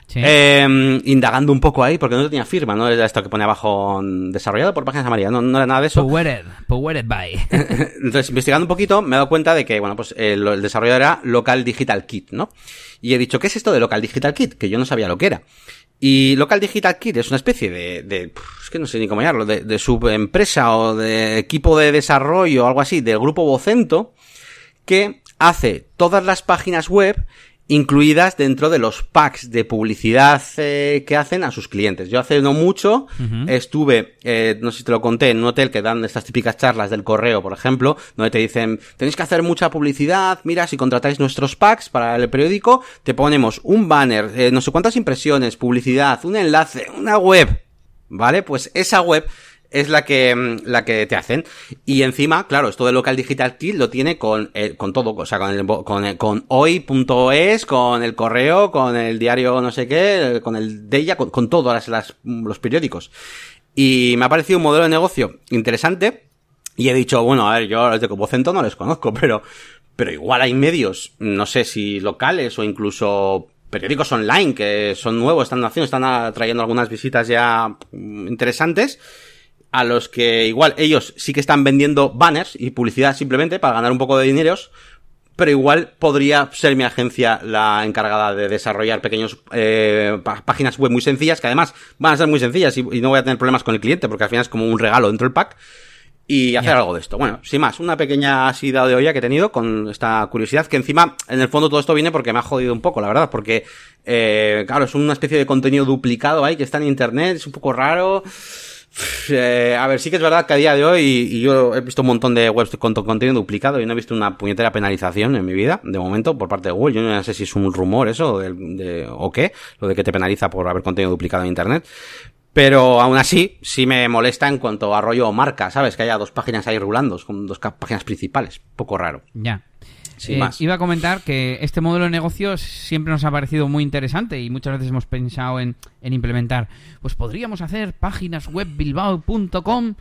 Sí. Eh, indagando un poco ahí, porque no tenía firma, ¿no? Era esto que pone abajo desarrollado por páginas amarillas, no, no era nada de eso. Powered, powered by. (laughs) Entonces, investigando un poquito, me he dado cuenta de que, bueno, pues el, el desarrollo era Local Digital Kit, ¿no? Y he dicho, ¿qué es esto de Local Digital Kit? Que yo no sabía lo que era. Y Local Digital Kit es una especie de, de es que no sé ni cómo llamarlo, de, de subempresa o de equipo de desarrollo o algo así, del grupo Vocento, que hace todas las páginas web incluidas dentro de los packs de publicidad eh, que hacen a sus clientes. Yo hace no mucho estuve, eh, no sé si te lo conté, en un hotel que dan estas típicas charlas del correo, por ejemplo, donde te dicen, tenéis que hacer mucha publicidad, mira, si contratáis nuestros packs para el periódico, te ponemos un banner, eh, no sé cuántas impresiones, publicidad, un enlace, una web, ¿vale? Pues esa web es la que, mm, la que te hacen. Y encima, claro, esto de Local Digital Kit lo tiene con, eh, con todo, o sea, con el, con, el- con hoy.es, con el correo, con el diario no sé qué, con el de ella, con, con todos las, las- los periódicos. Y me ha parecido un modelo de negocio interesante. Y he dicho, bueno, a ver, yo los de Copocento no les conozco, (laughs) pero, pero igual hay medios, no sé si locales o incluso periódicos online que son nuevos, están haciendo, están atrayendo algunas visitas ya mm, interesantes a los que igual ellos sí que están vendiendo banners y publicidad simplemente para ganar un poco de dineros, pero igual podría ser mi agencia la encargada de desarrollar pequeños eh, pá- páginas web muy sencillas, que además van a ser muy sencillas y, y no voy a tener problemas con el cliente, porque al final es como un regalo dentro del pack. Y hacer algo de esto. Bueno, sin más, una pequeña asida de olla que he tenido con esta curiosidad, que encima, en el fondo todo esto viene porque me ha jodido un poco, la verdad, porque, eh, claro, es una especie de contenido duplicado ahí que está en internet, es un poco raro. Eh, a ver, sí que es verdad que a día de hoy, y, yo he visto un montón de webs con contenido duplicado y no he visto una puñetera penalización en mi vida, de momento, por parte de Google. Yo no sé si es un rumor eso, de, de- o qué, lo de que te penaliza por haber contenido duplicado en internet. Pero aún así, sí me molesta en cuanto a rollo marca, ¿sabes? Que haya dos páginas ahí rulando, con dos páginas principales. Poco raro. Ya. Sin Eh, más. Iba a comentar que este modelo de negocio siempre nos ha parecido muy interesante y muchas veces hemos pensado en, en implementar. Pues podríamos hacer páginas web bilbao.com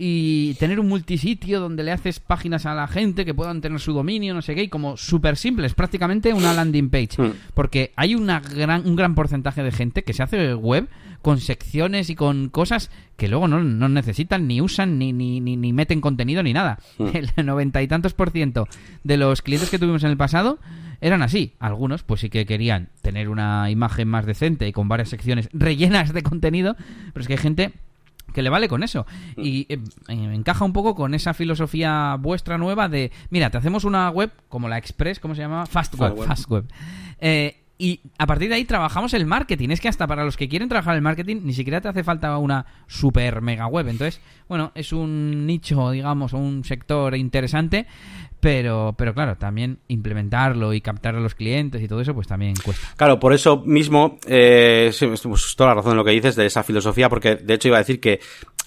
y tener un multisitio donde le haces páginas a la gente que puedan tener su dominio, no sé qué, y como súper simple, es prácticamente una landing page. Hmm. Porque hay una gran, un gran porcentaje de gente que se hace web con secciones y con cosas que luego no, no necesitan, ni usan, ni, ni, ni, ni meten contenido, ni nada. Hmm. (laughs) El noventa y tantos por ciento de los clientes que tuvimos en el pasado eran así. Algunos, pues sí que querían tener una imagen más decente y con varias secciones (laughs) rellenas de contenido, pero es que hay gente que le vale con eso. Y eh, eh, encaja un poco con esa filosofía vuestra nueva de, mira, te hacemos una web como la Express, ¿cómo se llama? Fast Web. Fast Web. Fast Web. Eh, y a partir de ahí trabajamos el marketing. Es que hasta para los que quieren trabajar el marketing ni siquiera te hace falta una super mega web. Entonces, bueno, es un nicho, digamos, o un sector interesante, pero, pero claro, también implementarlo y captar a los clientes y todo eso, pues también cuesta. Claro, por eso mismo, eh, sí, pues, toda la razón en lo que dices de esa filosofía, porque de hecho iba a decir que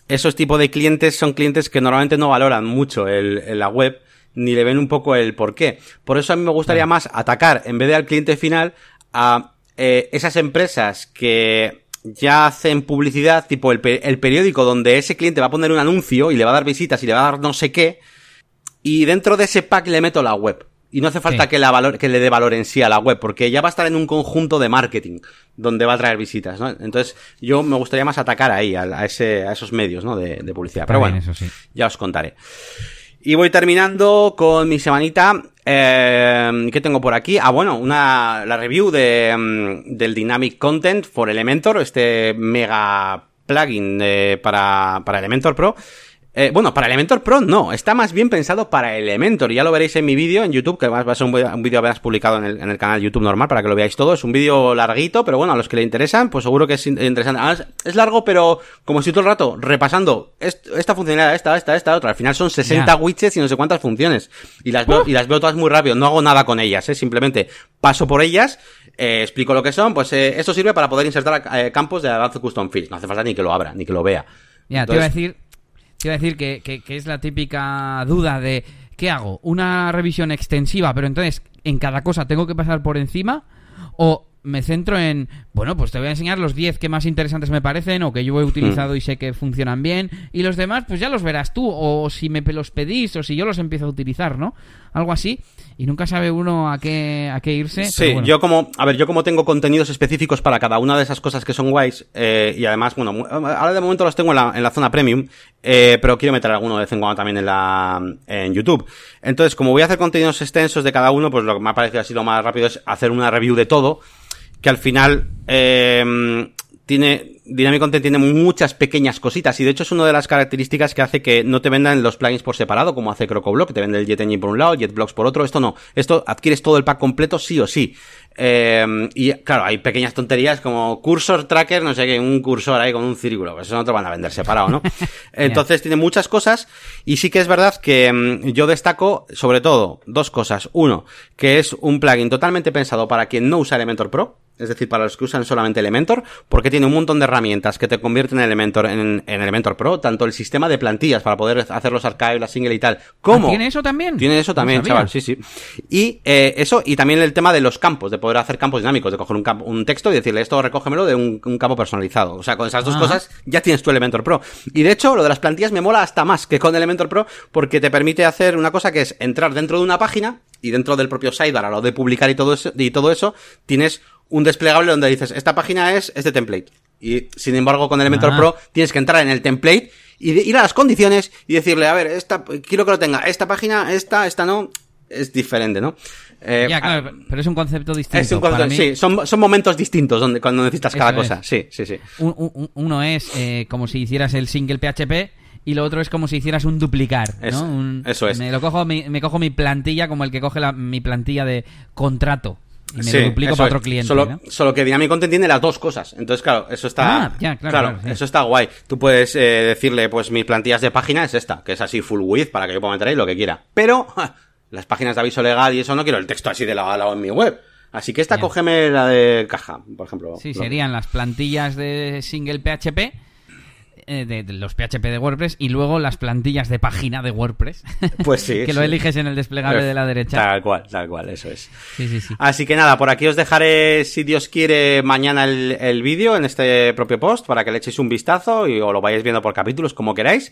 esos tipos de clientes son clientes que normalmente no valoran mucho el, el- la web, ni le ven un poco el por qué. Por eso a mí me gustaría más atacar, en vez de al cliente final, a eh, esas empresas que ya hacen publicidad, tipo el, el periódico donde ese cliente va a poner un anuncio y le va a dar visitas y le va a dar no sé qué, y dentro de ese pack le meto la web. Y no hace falta Sí. que, la valor, que le dé valor en sí a la web, porque ya va a estar en un conjunto de marketing donde va a traer visitas, ¿no? Entonces, yo me gustaría más atacar ahí, a, a ese, a esos medios, ¿no? De, de publicidad. Pero bueno, eso sí. ya os contaré. Y voy terminando con mi semanita. Eh, ¿Qué tengo por aquí? Ah, bueno, una, la review de, mm, del Dynamic Content for Elementor, este mega plugin eh, para, para Elementor Pro. Eh, bueno, para Elementor Pro no, está más bien pensado para Elementor. Ya lo veréis en mi vídeo en YouTube, que va a ser un, vídeo apenas publicado en el, en el, canal YouTube normal para que lo veáis todo. Es un vídeo larguito, pero bueno, a los que le interesan, pues seguro que es interesante. Además, es largo, pero como si todo el rato repasando esta funcionalidad, esta, esta, esta, otra. Al final son 60 yeah. widgets y no sé cuántas funciones. Y las, veo, y las veo todas muy rápido. No hago nada con ellas, ¿eh? simplemente paso por ellas. Eh, explico lo que son, pues eh, esto sirve para poder insertar eh, campos de Advanced Custom Fields. No hace falta ni que lo abra, ni que lo vea. Ya, te iba a decir, a decir que, que, que, es la típica duda de ¿qué hago? ¿Una revisión extensiva, pero entonces en cada cosa tengo que pasar por encima? ¿O me centro en, bueno, pues te voy a enseñar los 10 que más interesantes me parecen o que yo he utilizado mm. y sé que funcionan bien y los demás pues ya los verás tú o si me los pedís o si yo los empiezo a utilizar, ¿no? Algo así y nunca sabe uno a qué, a qué irse. Sí, bueno. yo como, a ver, yo como tengo contenidos específicos para cada una de esas cosas que son guays eh, y además, bueno, ahora de momento los tengo en la, en la zona premium, eh, pero quiero meter alguno de vez en cuando también en la, en YouTube. Entonces, como voy a hacer contenidos extensos de cada uno, pues lo que me ha parecido así lo más rápido es hacer una review de todo que al final eh, tiene Dynamic Content tiene muchas pequeñas cositas y de hecho es una de las características que hace que no te vendan los plugins por separado como hace CrocoBlock, que te vende el Jet Engine por un lado, JetBlocks por otro, esto no, esto adquieres todo el pack completo sí o sí. Eh, y claro, hay pequeñas tonterías como cursor tracker, no sé qué, un cursor ahí con un círculo, pues eso no te van a vender separado, ¿no? (laughs) Entonces tiene muchas cosas y sí que es verdad que mm, yo destaco sobre todo dos cosas. Uno, que es un plugin totalmente pensado para quien no usa Elementor Pro, es decir, para los que usan solamente Elementor, porque tiene un montón de herramientas que te convierten en Elementor, en, en Elementor Pro, tanto el sistema de plantillas para poder hacer los archives, la single y tal, como... ¿Tiene eso también? Tiene eso también, no chaval, sí, sí. Y eh, eso, y también el tema de los campos, de poder hacer campos dinámicos, de coger un, campo, un texto y decirle esto recógemelo de un, un, campo personalizado. O sea, con esas dos ah. cosas ya tienes tu Elementor Pro. Y de hecho, lo de las plantillas me mola hasta más que con Elementor Pro, porque te permite hacer una cosa que es entrar dentro de una página y dentro del propio sidebar, a lo de publicar y todo eso, y todo eso, tienes un desplegable donde dices, esta página es este template. Y sin embargo, con Elementor ah. Pro tienes que entrar en el template y ir a las condiciones y decirle, a ver, esta, quiero que lo tenga, esta página, esta, esta no, es diferente, ¿no? Eh, ya, claro, pero es un concepto distinto. Es un concepto, mí... Sí, son, son momentos distintos donde, cuando necesitas cada cosa. Es. Sí, sí, sí. Un, un, uno es eh, como si hicieras el single PHP y lo otro es como si hicieras un duplicar, ¿no? Un, eso es. Me, lo cojo, me, me, cojo mi plantilla como el que coge la, mi plantilla de contrato. Y me sí, lo duplico para otro cliente. Solo, ¿no? solo que Dynamic Content tiene las dos cosas. Entonces, claro, eso está. Ah, ya, claro, claro, claro sí. eso está guay. Tú puedes eh, decirle, pues mis plantillas de página es esta, que es así full width para que yo pueda meter ahí lo que quiera. Pero ja, (laughs) las páginas de aviso legal y eso no quiero el texto así de lado a lado en mi web. Así que esta, cógeme la de caja, por ejemplo. Sí, serían las plantillas de single PHP eh, de, de, los PHP de WordPress y luego las plantillas de página de WordPress. (laughs) Pues sí. (laughs) que sí. lo eliges en el desplegable de la derecha. Tal cual, tal cual, eso es. Sí, sí, sí. Así que nada, por aquí os dejaré, si Dios quiere, mañana el, el vídeo en este propio post para que le echéis un vistazo y o lo vayáis viendo por capítulos como queráis.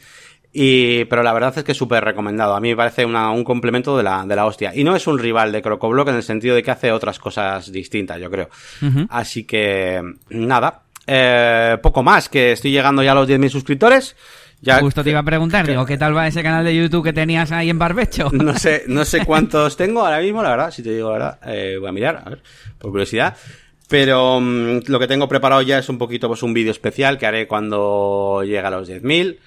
Y, pero la verdad es que es súper recomendado. A mí me parece una, un complemento de la, de la hostia. Y no es un rival de CrocoBlock en el sentido de que hace otras cosas distintas, yo creo. Uh -huh. Así que, nada. Eh, poco más, que estoy llegando ya a los 10.000 suscriptores. Ya, Justo te iba a preguntar, digo, ¿qué tal va ese canal de YouTube que tenías ahí en Barbecho? (laughs) No sé, no sé (laughs) cuántos tengo ahora mismo, la verdad, si te digo la verdad, eh, voy a mirar, a ver, por curiosidad. Pero um, lo que tengo preparado ya es un poquito, pues un vídeo especial que haré cuando llegue a los 10.000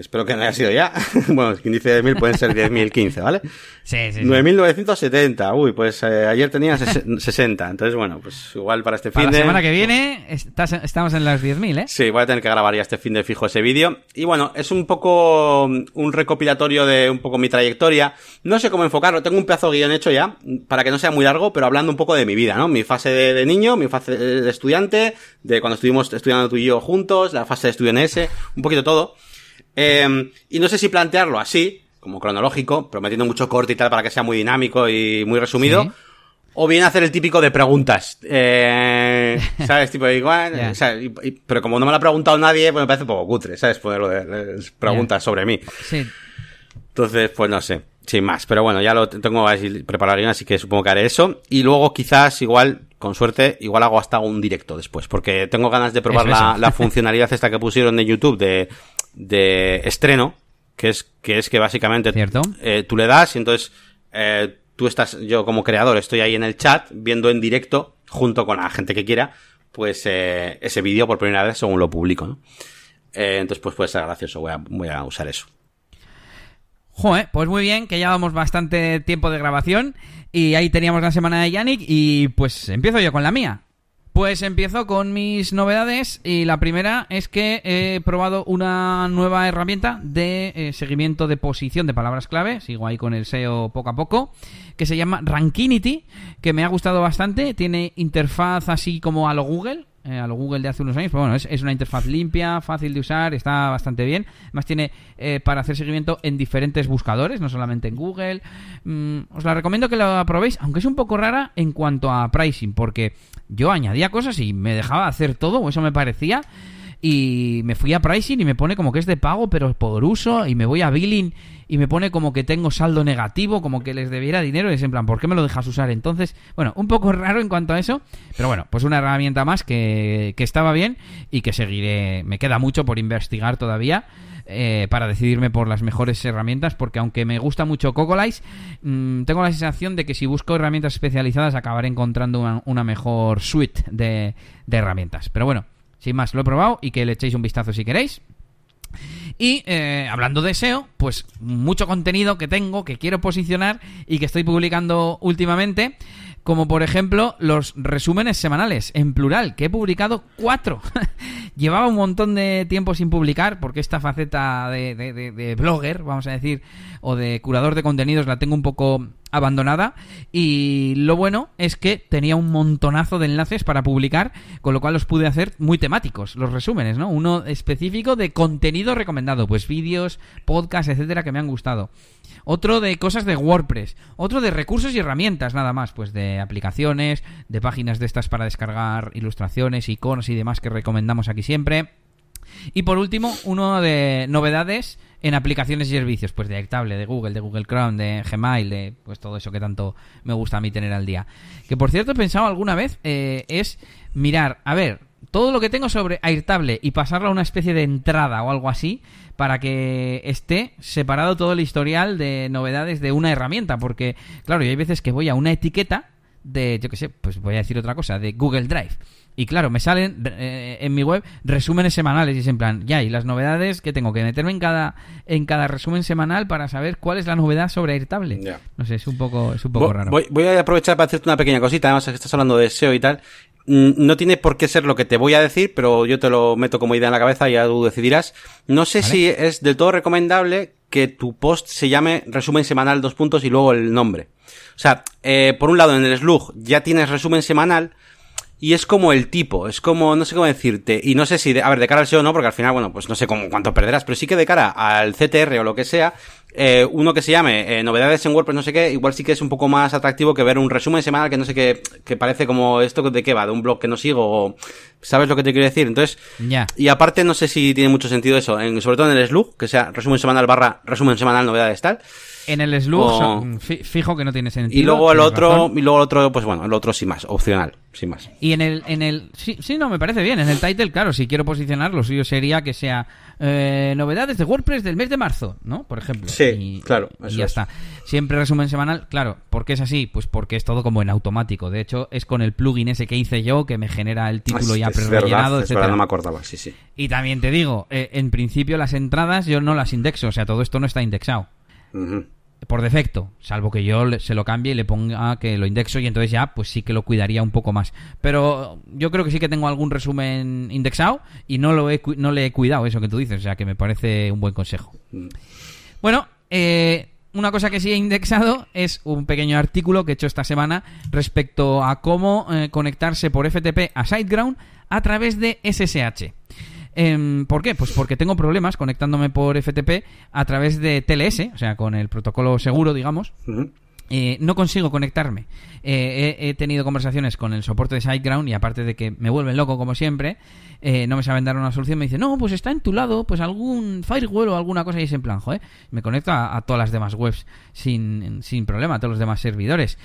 que espero que no haya sido ya. (laughs) bueno, quien dice 10.000 pueden ser 10.015, ¿vale? Sí, sí. sí. 9.970. Uy, pues eh, ayer tenía 60. Entonces, bueno, pues igual para este para fin la de... semana que viene estás, estamos en las 10.000, ¿eh? Sí, voy a tener que grabar ya este fin de fijo ese vídeo. Y bueno, es un poco un recopilatorio de un poco mi trayectoria. No sé cómo enfocarlo. Tengo un pedazo de guion hecho ya, para que no sea muy largo, pero hablando un poco de mi vida, ¿no? Mi fase de, de niño, mi fase de estudiante, de cuando estuvimos estudiando tú y yo juntos, la fase de estudio en ese, un poquito todo. Eh, y no sé si plantearlo así, como cronológico, prometiendo mucho corte y tal para que sea muy dinámico y muy resumido. ¿Sí? O bien hacer el típico de preguntas. Eh, (laughs) ¿Sabes? tipo, igual. Yeah. O sea, y, y, pero como no me lo ha preguntado nadie, pues me parece un poco cutre, ¿sabes? Ponerlo de, de preguntas yeah. sobre mí. Sí. Entonces, pues no sé. Sin más. Pero bueno, ya lo tengo preparado así que supongo que haré eso. Y luego quizás igual con suerte, igual hago hasta un directo después, porque tengo ganas de probar la, la, funcionalidad esta que pusieron de YouTube de, de estreno, que es que es que básicamente eh, tú le das y entonces eh, tú estás, yo como creador estoy ahí en el chat viendo en directo junto con la gente que quiera, pues eh, ese vídeo por primera vez según lo publico, ¿no? Eh, entonces pues puede ser gracioso, voy a, voy a usar eso. Joder, pues muy bien, que llevamos bastante tiempo de grabación y ahí teníamos la semana de Yannick y pues empiezo yo con la mía. Pues empiezo con mis novedades y la primera es que he probado una nueva herramienta de eh, seguimiento de posición de palabras clave, sigo ahí con el SEO poco a poco, que se llama Rankinity, que me ha gustado bastante, tiene interfaz así como a lo Google, eh, a lo Google de hace unos años, pero bueno, es, una interfaz limpia, fácil de usar, está bastante bien. Además tiene eh, para hacer seguimiento en diferentes buscadores, no solamente en Google. Mm, os la recomiendo que la probéis, aunque es un poco rara en cuanto a pricing, porque yo añadía cosas y me dejaba hacer todo, o eso me parecía. Y me fui a pricing y me pone como que es de pago, pero por uso. Y me voy a billing y me pone como que tengo saldo negativo, como que les debiera dinero. Y es en plan, ¿por qué me lo dejas usar entonces? Bueno, un poco (laughs) raro en cuanto a eso. Pero bueno, pues una herramienta más que, que estaba bien y que seguiré. Me queda mucho por investigar todavía. Eh, para decidirme por las mejores herramientas, porque aunque me gusta mucho Cocolice, mmm, tengo la sensación de que si busco herramientas especializadas acabaré encontrando una, mejor suite de, de herramientas. Pero bueno, sin más, lo he probado y que le echéis un vistazo si queréis. Y eh, hablando de SEO, pues mucho contenido que tengo, que quiero posicionar y que estoy publicando últimamente, como por ejemplo los resúmenes semanales, en plural, que he publicado cuatro. (laughs) Llevaba un montón de tiempo sin publicar, porque esta faceta de, de blogger, vamos a decir, o de curador de contenidos la tengo un poco abandonada y lo bueno es que tenía un montonazo de enlaces para publicar, con lo cual los pude hacer muy temáticos, los resúmenes, ¿no? Uno específico de contenido recomendado, pues vídeos, podcasts, etcétera, que me han gustado. Otro de cosas de WordPress, otro de recursos y herramientas, nada más, pues de aplicaciones, de páginas de estas para descargar ilustraciones, iconos y demás que recomendamos aquí siempre. Y por último, uno de novedades en aplicaciones y servicios, pues de Airtable, de Google, de Google Chrome, de Gmail, de pues todo eso que tanto me gusta a mí tener al día. Que por cierto he pensado alguna vez eh, es mirar, a ver, todo lo que tengo sobre Airtable y pasarlo a una especie de entrada o algo así para que esté separado todo el historial de novedades de una herramienta, porque claro, yo hay veces que voy a una etiqueta de, yo qué sé, pues voy a decir otra cosa, de Google Drive y claro, me salen eh, en mi web resúmenes semanales y es en plan, ya, y las novedades que tengo que meterme en cada en cada resumen semanal para saber cuál es la novedad sobre Airtable. No sé, es un poco es un poco raro. Voy, a aprovechar para hacerte una pequeña cosita, además que estás hablando de SEO y tal. Mm, no tiene por qué ser lo que te voy a decir, pero yo te lo meto como idea en la cabeza y ya tú decidirás. No sé si es del todo recomendable que tu post se llame resumen semanal dos puntos y luego el nombre. O sea, eh, por un lado en el slug ya tienes resumen semanal, y es como el tipo, es como, no sé cómo decirte, y no sé si, de, a ver, de cara al SEO no, porque al final, bueno, pues no sé cómo, cuánto perderás, pero sí que de cara al CTR o lo que sea, eh, uno que se llame eh, novedades en WordPress, no sé qué, igual sí que es un poco más atractivo que ver un resumen semanal que no sé qué, que parece como esto de qué va, de un blog que no sigo, o, ¿sabes lo que te quiero decir? Entonces, ya. y aparte no sé si tiene mucho sentido eso, en, sobre todo en el slug, que sea resumen semanal barra resumen semanal novedades tal, en el slug, fijo que no tiene sentido. Y luego el otro, y luego el otro, pues bueno, el otro sin más, opcional, sin más. Y en el, en el, sí, sí, no, me parece bien. En el title, claro, si quiero posicionar, lo suyo sería que sea eh, novedades de WordPress del mes de marzo, ¿no? Por ejemplo. Sí, claro. y ya está. Siempre resumen semanal, claro. ¿Por qué es así? Pues porque es todo como en automático. De hecho, es con el plugin ese que hice yo que me genera el título ya pre-rellenado, etcétera. no me acordaba, sí, sí. Y también te digo, eh, en principio las entradas yo no las indexo, o sea, todo esto no está indexado por defecto, salvo que yo se lo cambie y le ponga que lo indexo y entonces ya pues sí que lo cuidaría un poco más. Pero yo creo que sí que tengo algún resumen indexado y no lo he, no le he cuidado eso que tú dices, o sea que me parece un buen consejo. Mm. Bueno, eh, una cosa que sí he indexado es un pequeño artículo que he hecho esta semana respecto a cómo eh, conectarse por FTP a SiteGround a través de SSH. Em, ¿Por qué? Pues porque tengo problemas conectándome por FTP a través de TLS, o sea, con el protocolo seguro, digamos. Eh, no consigo conectarme. Eh, he, tenido conversaciones con el soporte de SiteGround y aparte de que me vuelven loco como siempre, eh, no me saben dar una solución, me dicen, no, pues está en tu lado, pues algún firewall o alguna cosa y es en plan, joder, me conecto a, todas las demás webs sin, sin, problema, a todos los demás servidores.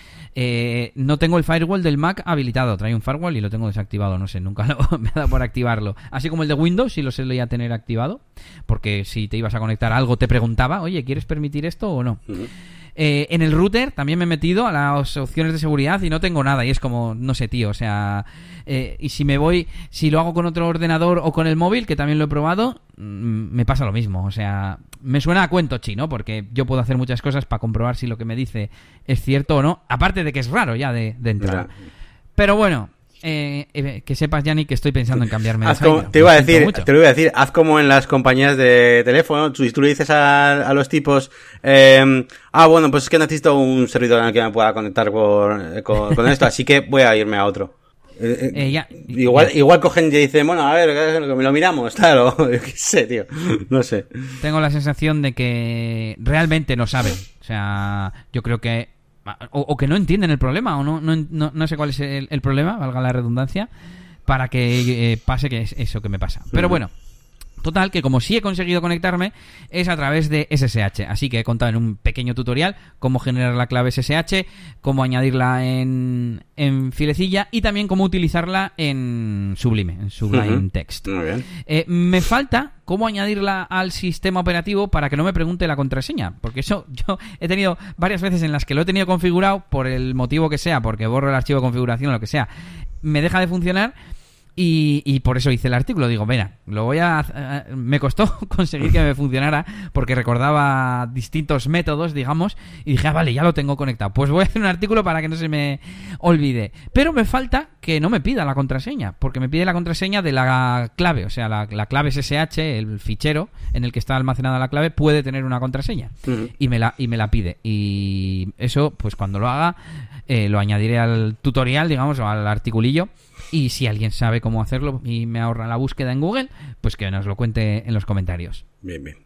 no tengo el firewall del Mac habilitado, trae un firewall y lo tengo desactivado, no sé, nunca (laughs) me ha dado por activarlo. Así como el de Windows, sí lo solía tener activado, porque si te ibas a conectar a algo te preguntaba, oye, ¿quieres permitir esto o no? Eh, en el router también me he metido a las opciones de seguridad y no tengo nada. Y es como, no sé, tío, o sea... eh, y si me voy, si lo hago con otro ordenador o con el móvil, que también lo he probado, mm, me pasa lo mismo. O sea, me suena a cuento chino, porque yo puedo hacer muchas cosas para comprobar si lo que me dice es cierto o no. Aparte de que es raro ya de, de entrada. Pero bueno, eh, eh, que sepas, Yanni, que estoy pensando en cambiarme de como- te iba a decir, te lo iba a decir, haz como en las compañías de teléfono, tú, tú le dices a, a los tipos, eh, ah, bueno, pues es que necesito un servidor en el que me pueda conectar con, con, (laughs) con esto, así que voy a irme a otro. Eh, eh, Eh, ya- igual, ya. igual cogen y dicen, bueno, a ver, lo miramos, (laughs) claro, qué sé, tío, no sé. Tengo la sensación de que realmente no saben. O sea, yo creo que. O, o que no entienden el problema, o no, no, no, no sé cuál es el, el problema, valga la redundancia, para que eh, pase que es eso que me pasa. Pero bueno. Total, que como sí he conseguido conectarme es a través de SSH. Así que he contado en un pequeño tutorial cómo generar la clave SSH, cómo añadirla en, en filecilla y también cómo utilizarla en Sublime, en Sublime. Text. Muy bien. Eh, me falta cómo añadirla al sistema operativo para que no me pregunte la contraseña. Porque eso (laughs) yo he tenido varias veces en las que lo he tenido configurado por el motivo que sea, porque borro el archivo de configuración o lo que sea, me deja de funcionar. Y, y por eso hice el artículo. Digo, mira, lo voy a. eh, Me costó (laughs) conseguir que me funcionara porque recordaba distintos métodos, digamos. Y dije, ah, vale, ya lo tengo conectado. Pues voy a hacer un artículo para que no se me olvide. Pero me falta que no me pida la contraseña. Porque me pide la contraseña de la clave. O sea, la, la clave SSH, el fichero en el que está almacenada la clave, puede tener una contraseña. Y me la, y me la pide. Y eso, pues cuando lo haga, eh, lo añadiré al tutorial, digamos, o al articulillo. Y si alguien sabe cómo hacerlo y me ahorra la búsqueda en Google, pues que nos lo cuente en los comentarios. Bien, bien.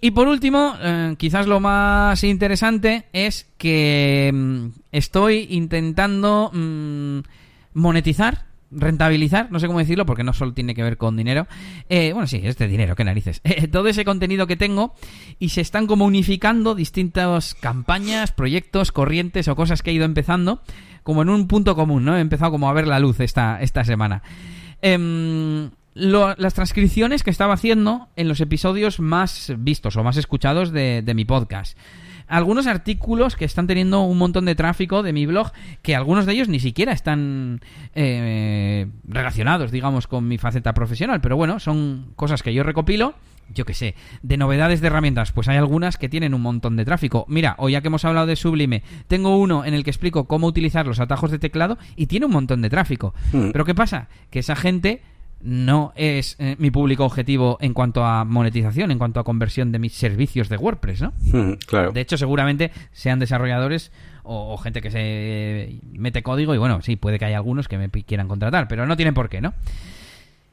Y por último, eh, quizás lo más interesante es que mm, estoy intentando mm, monetizar, rentabilizar, no sé cómo decirlo porque no solo tiene que ver con dinero. Eh, bueno, sí, es de dinero, qué narices. (laughs) Eh, todo ese contenido que tengo y se están como unificando distintas campañas, proyectos, corrientes o cosas que he ido empezando como en un punto común, ¿no? He empezado como a ver la luz esta, esta semana. Em, las transcripciones que estaba haciendo en los episodios más vistos o más escuchados de, de mi podcast. Algunos artículos que están teniendo un montón de tráfico de mi blog, que algunos de ellos ni siquiera están eh, relacionados, digamos, con mi faceta profesional. Pero bueno, son cosas que yo recopilo yo qué sé, de novedades de herramientas, pues hay algunas que tienen un montón de tráfico. Mira, hoy ya que hemos hablado de Sublime, tengo uno en el que explico cómo utilizar los atajos de teclado y tiene un montón de tráfico. Mm. Pero ¿qué pasa? Que esa gente no es eh, mi público objetivo en cuanto a monetización, en cuanto a conversión de mis servicios de WordPress, ¿no? (laughs) Claro. De hecho, seguramente sean desarrolladores o, o gente que se mete código y bueno, sí, puede que haya algunos que me quieran contratar, pero no tienen por qué, ¿no?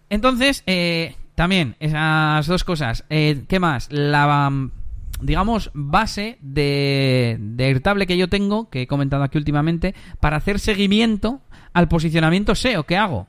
Entonces, eh, también, esas dos cosas. Eh, ¿Qué más? La, digamos, base de, de Airtable que yo tengo, que he comentado aquí últimamente, para hacer seguimiento al posicionamiento SEO que hago.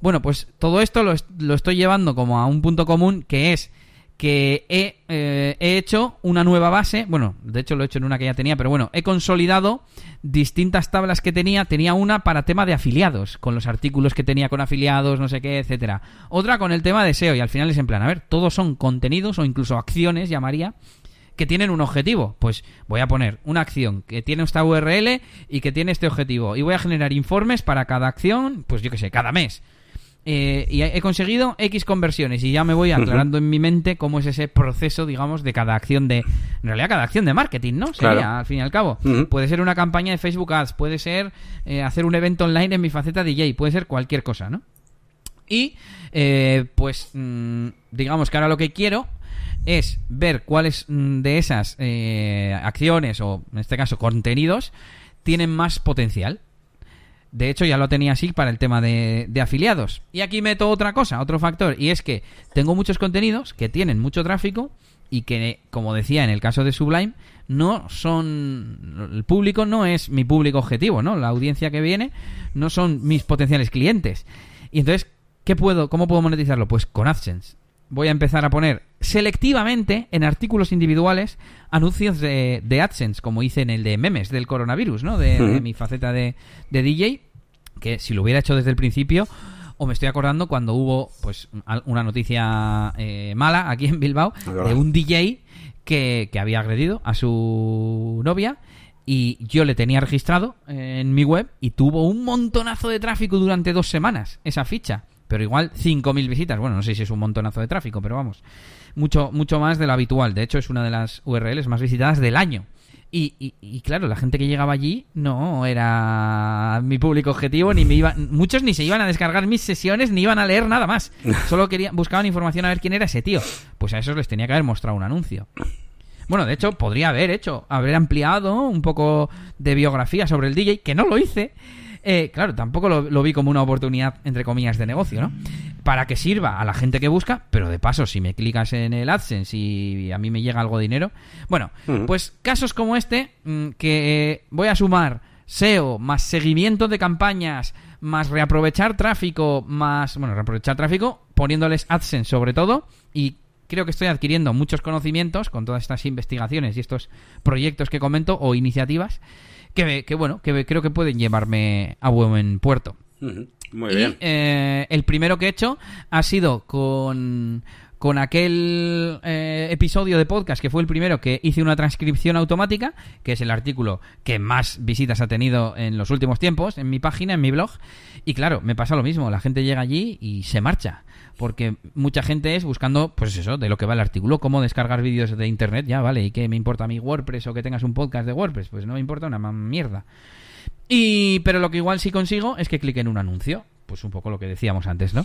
Bueno, pues todo esto lo, est- lo estoy llevando como a un punto común que es que he, eh, he hecho una nueva base, bueno, de hecho lo he hecho en una que ya tenía, pero bueno, he consolidado distintas tablas que tenía, tenía una para tema de afiliados, con los artículos que tenía con afiliados, no sé qué, etcétera. Otra con el tema de SEO y al final es en plan, a ver, todos son contenidos o incluso acciones, llamaría, que tienen un objetivo. Pues voy a poner una acción que tiene esta URL y que tiene este objetivo. Y voy a generar informes para cada acción, pues yo qué sé, cada mes. Eh, y he conseguido X conversiones y ya me voy (laughs) aclarando en mi mente cómo es ese proceso, digamos, de cada acción de... En realidad cada acción de marketing, ¿no? Sería, Claro. al fin y al cabo. Puede ser una campaña de Facebook Ads, puede ser eh, hacer un evento online en mi faceta DJ, puede ser cualquier cosa, ¿no? Y, eh, pues, mm, digamos que ahora lo que quiero es ver cuáles mm, de esas eh, acciones o, en este caso, contenidos tienen más potencial. De hecho, ya lo tenía así para el tema de, de afiliados. Y aquí meto otra cosa, otro factor, y es que tengo muchos contenidos que tienen mucho tráfico y que, como decía en el caso de Sublime, no son. El público no es mi público objetivo, ¿no? La audiencia que viene no son mis potenciales clientes. Y entonces, ¿qué puedo, ¿cómo puedo monetizarlo? Pues con AdSense. Voy a empezar a poner selectivamente en artículos individuales anuncios de, de AdSense, como hice en el de memes del coronavirus, ¿no? De, de mi faceta de, de DJ, que si lo hubiera hecho desde el principio o me estoy acordando cuando hubo pues una noticia eh, mala aquí en Bilbao de un DJ que, que había agredido a su novia y yo le tenía registrado en mi web y tuvo un montonazo de tráfico durante dos semanas esa ficha. Pero igual 5.000 visitas. Bueno, no sé si es un montonazo de tráfico, pero vamos. Mucho, mucho más de lo habitual. De hecho, es una de las URLs más visitadas del año. Y, y- y, claro, la gente que llegaba allí no era mi público objetivo, ni me iban, muchos ni se iban a descargar mis sesiones, ni iban a leer nada más. (laughs) Solo querían, buscaban información a ver quién era ese tío. Pues a esos les tenía que haber mostrado un anuncio. Bueno, de hecho, podría haber hecho, haber ampliado un poco de biografía sobre el DJ, que no lo hice. Eh, claro, tampoco lo, lo vi como una oportunidad, entre comillas, de negocio, ¿no? Para que sirva a la gente que busca, pero de paso, si me clicas en el AdSense y a mí me llega algo de dinero. Bueno, pues casos como este, mm, que voy a sumar SEO, más seguimiento de campañas, más reaprovechar tráfico, más, bueno, reaprovechar tráfico, poniéndoles AdSense sobre todo, y creo que estoy adquiriendo muchos conocimientos con todas estas investigaciones y estos proyectos que comento o iniciativas que, que bueno, que creo que pueden llevarme a buen puerto. Muy y bien. eh, el primero que he hecho ha sido con, con aquel eh, episodio de podcast que fue el primero que hice una transcripción automática, que es el artículo que más visitas ha tenido en los últimos tiempos en mi página, en mi blog. Y claro, me pasa lo mismo, la gente llega allí y se marcha. Porque mucha gente es buscando, pues eso, de lo que va el artículo, cómo descargar vídeos de internet, ya vale, y qué me importa mí WordPress o que tengas un podcast de WordPress, pues no me importa una mierda. Y, pero lo que igual sí consigo es que clique en un anuncio. Pues un poco lo que decíamos antes, ¿no?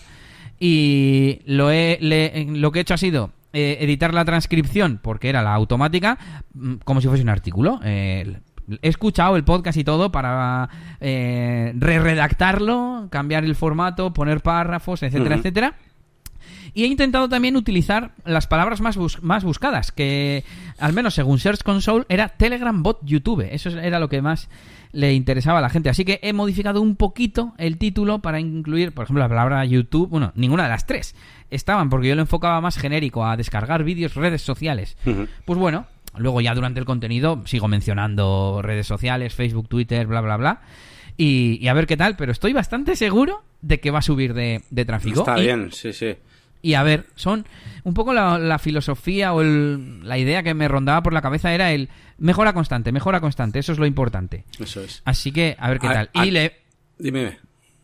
Y lo, he, le- lo que he hecho ha sido eh, editar la transcripción, porque era la automática, mm, como si fuese un artículo. Eh, he escuchado el podcast y todo para eh, re-redactarlo, cambiar el formato, poner párrafos, etcétera, etcétera. Y he intentado también utilizar las palabras más, bus- más buscadas, que al menos según Search Console era Telegram Bot YouTube. Eso era lo que más le interesaba a la gente. Así que he modificado un poquito el título para incluir, por ejemplo, la palabra YouTube. Bueno, ninguna de las tres estaban, porque yo lo enfocaba más genérico a descargar vídeos, redes sociales. Pues bueno, luego ya durante el contenido sigo mencionando redes sociales, Facebook, Twitter, bla, bla, bla. Y, y a ver qué tal, pero estoy bastante seguro de que va a subir de, de tráfico. Está Y- bien, sí, sí. Y a ver, son un poco la, la filosofía o el- la idea que me rondaba por la cabeza era el mejora constante, mejora constante, eso es lo importante. Eso es. Así que, a ver qué A- tal. a- Y le... Dime.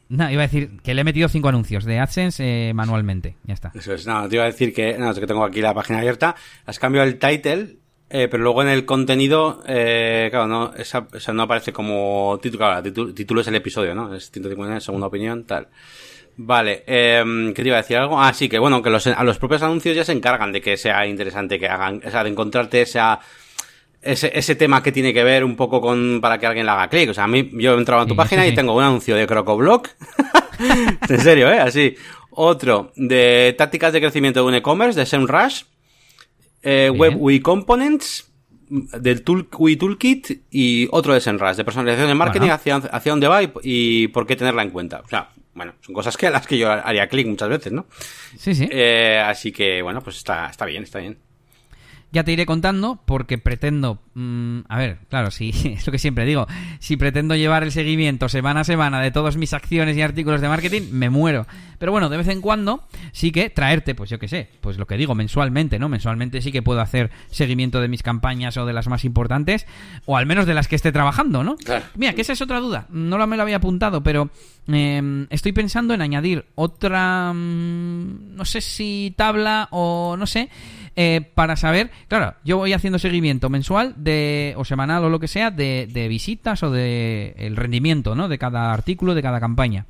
No, iba a decir que le he metido cinco anuncios de AdSense eh, manualmente. Ya está. Eso es. No, te iba a decir que, no, es que tengo aquí la página abierta. Has cambiado el title, eh, pero luego en el contenido, eh, claro, no, esa, esa no aparece como título. Claro, título, título es el episodio, ¿no? Es 159, segunda opinión, tal. Vale, eh, ¿qué te iba a decir algo? Ah, sí, que bueno, que los, a los propios anuncios ya se encargan de que sea interesante, que hagan, o sea, de encontrarte esa, ese, ese tema que tiene que ver un poco con, para que alguien le haga clic. O sea, a mí, yo he entrado a tu Sí, página y tengo un anuncio de Crocoblock. (laughs) en serio, ¿eh? Así. Otro, de tácticas de crecimiento de un e-commerce, de SEMrush. Eh. Web UI Components, del tool, UI Toolkit y otro de SEMrush, de personalización de marketing, Bueno. hacia, hacia dónde va y, y por qué tenerla en cuenta. O sea, bueno, son cosas que a las que yo haría clic muchas veces, ¿no? Sí, sí. Eh, así que, bueno, pues está, está bien, está bien. Ya te iré contando porque pretendo... mm, a ver, claro, sí, (laughs) es lo que siempre digo. Si pretendo llevar el seguimiento semana a semana de todas mis acciones y artículos de marketing, me muero. Pero bueno, de vez en cuando sí que traerte, pues yo qué sé, pues lo que digo, mensualmente, ¿no? Mensualmente sí que puedo hacer seguimiento de mis campañas o de las más importantes, o al menos de las que esté trabajando, ¿no? Mira, que esa es otra duda. No me lo había apuntado, pero eh, estoy pensando en añadir otra, mm, no sé si tabla o no sé, eh, para saber, claro, yo voy haciendo seguimiento mensual de o semanal o lo que sea de, de visitas o de el rendimiento, ¿no? De cada artículo, de cada campaña.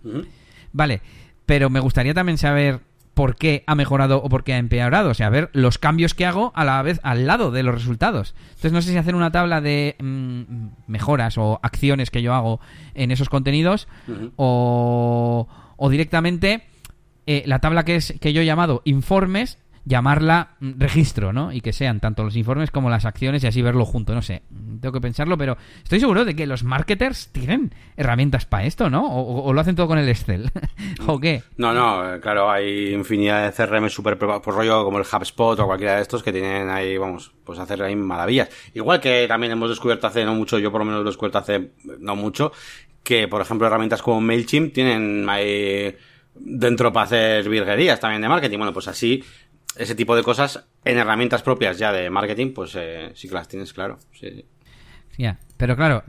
Vale, pero me gustaría también saber por qué ha mejorado o por qué ha empeorado, o sea, ver los cambios que hago a la vez al lado de los resultados. Entonces no sé si hacer una tabla de mm, mejoras o acciones que yo hago en esos contenidos o, o directamente eh, la tabla que es que yo he llamado informes llamarla mm, registro, ¿no? Y que sean tanto los informes como las acciones y así verlo junto, no sé. Tengo que pensarlo, pero estoy seguro de que los marketers tienen herramientas para esto, ¿no? O, lo hacen todo con el Excel. (laughs) ¿O qué? No, no, eh, claro, hay infinidad de CRM super por rollo como el HubSpot o cualquiera de estos que tienen ahí, vamos, pues hacer ahí maravillas. Igual que también hemos descubierto hace no mucho, yo por lo menos lo he descubierto hace no mucho, que por ejemplo herramientas como MailChimp tienen ahí dentro para hacer virguerías también de marketing. Bueno, pues así, ese tipo de cosas en herramientas propias ya de marketing, pues eh, sí que las tienes, claro. Sí, sí. Ya, pero claro,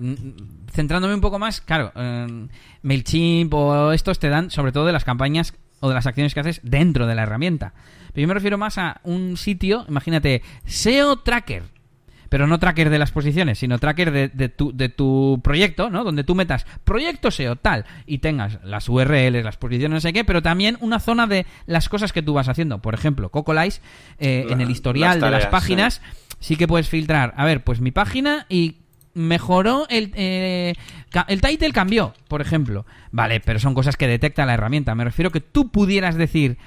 centrándome un poco más, claro, eh, MailChimp o estos te dan sobre todo de las campañas o de las acciones que haces dentro de la herramienta. Pero yo me refiero más a un sitio, imagínate, SEO Tracker, pero no tracker de las posiciones, sino tracker de, tu, de tu proyecto, ¿no? Donde tú metas proyecto SEO tal y tengas las URLs, las posiciones, no sé qué, pero también una zona de las cosas que tú vas haciendo. Por ejemplo, Cocolice, eh, en el historial de las páginas, sí. que puedes filtrar, a ver, pues mi página y mejoró el, eh, el title cambió, por ejemplo. Vale, pero son cosas que detecta la herramienta. Me refiero que tú pudieras decir,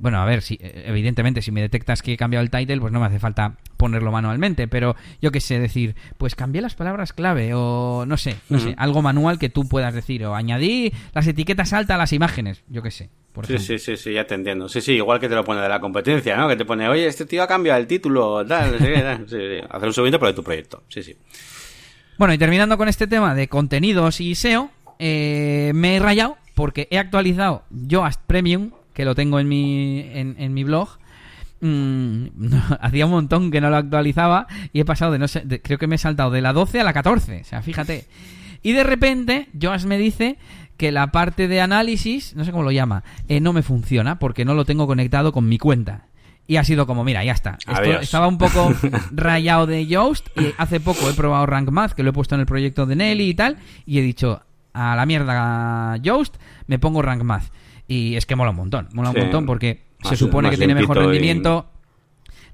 bueno, a ver, si, evidentemente, si me detectas que he cambiado el title, pues no me hace falta ponerlo manualmente, pero yo qué sé, decir, pues cambié las palabras clave, o no sé, no sé, algo manual que tú puedas decir, o añadí las etiquetas altas a las imágenes, yo qué sé. sí, sí, sí, sí, ya te entiendo. Sí, sí, igual que te lo pone de la competencia, ¿no? Que te pone, oye, este tío ha cambiado el título, tal, sí, sí, sí, hacer un seguimiento de tu proyecto, sí, sí. Bueno, y terminando con este tema de contenidos y SEO, eh, me he rayado porque he actualizado Yoast Premium que lo tengo en mi, en, mi blog, mm, (laughs) hacía un montón que no lo actualizaba y he pasado de no sé, creo que me he saltado de la 12 a la 14, o sea, fíjate. Y de repente, Joas me dice que la parte de análisis, no sé cómo lo llama, eh, no me funciona porque no lo tengo conectado con mi cuenta. Y ha sido como, mira, ya está. estaba un poco (laughs) rayado de Yoast y hace poco he probado Rank Math, que lo he puesto en el proyecto de Nelly y tal, y he dicho, a la mierda Yoast, me pongo Rank Math. Y es que mola un montón, mola un montón porque se supone que tiene mejor rendimiento.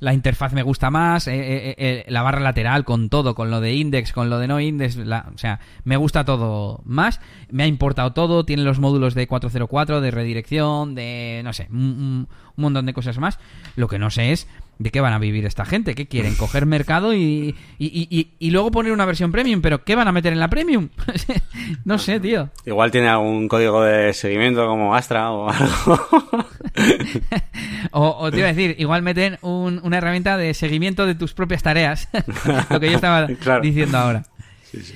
La interfaz me gusta más, eh, eh, eh, la barra lateral con todo, con lo de index, con lo de no index, o sea, me gusta todo más. Me ha importado todo, tiene los módulos de 404, de redirección, de, no sé, un montón de cosas más. Lo que no sé es ¿De qué van a vivir esta gente? ¿Qué quieren? ¿Coger mercado y, y, y, luego poner una versión premium? ¿Pero qué van a meter en la premium? (laughs) no sé, tío. Igual tiene algún código de seguimiento como Astra o algo. (laughs) o, te iba a decir, igual meten una herramienta de seguimiento de tus propias tareas. (laughs) Lo que yo estaba diciendo ahora. Sí, sí.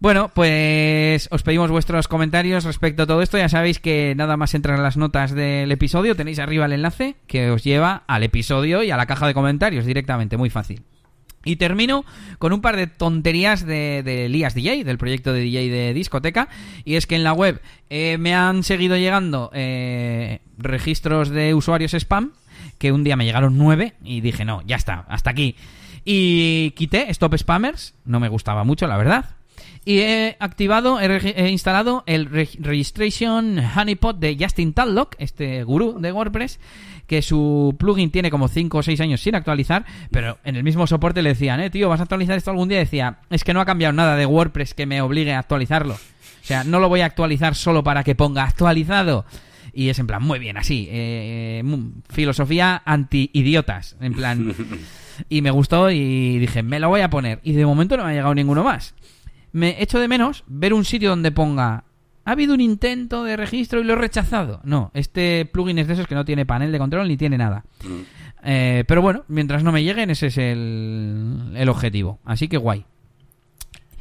Bueno, pues os pedimos vuestros comentarios respecto a todo esto. Ya sabéis que nada más entrar en las notas del episodio, tenéis arriba el enlace que os lleva al episodio y a la caja de comentarios directamente, muy fácil. Y termino con un par de tonterías de, de Elías DJ, del proyecto de DJ de discoteca. Y es que en la web eh, me han seguido llegando eh, registros de usuarios spam, que un día me llegaron nueve y dije, no, ya está, hasta aquí. Y quité Stop Spammers, no me gustaba mucho, la verdad. Y he activado, he, instalado el Registration Honeypot de Justin Tadlock, este gurú de WordPress, que su plugin tiene como 5 o 6 años sin actualizar, pero en el mismo soporte le decían, eh, tío, ¿vas a actualizar esto algún día? Y decía, es que no ha cambiado nada de WordPress que me obligue a actualizarlo. O sea, no lo voy a actualizar solo para que ponga actualizado. Y es en plan, muy bien, así. Eh, filosofía anti-idiotas. En plan. (laughs) Y me gustó y dije, me lo voy a poner. Y de momento no me ha llegado ninguno más me echo de menos ver un sitio donde ponga ha habido un intento de registro y lo he rechazado. No, este plugin es de esos que no tiene panel de control ni tiene nada. Mm. Eh, pero bueno, mientras no me lleguen, ese es el, el objetivo. Así que guay.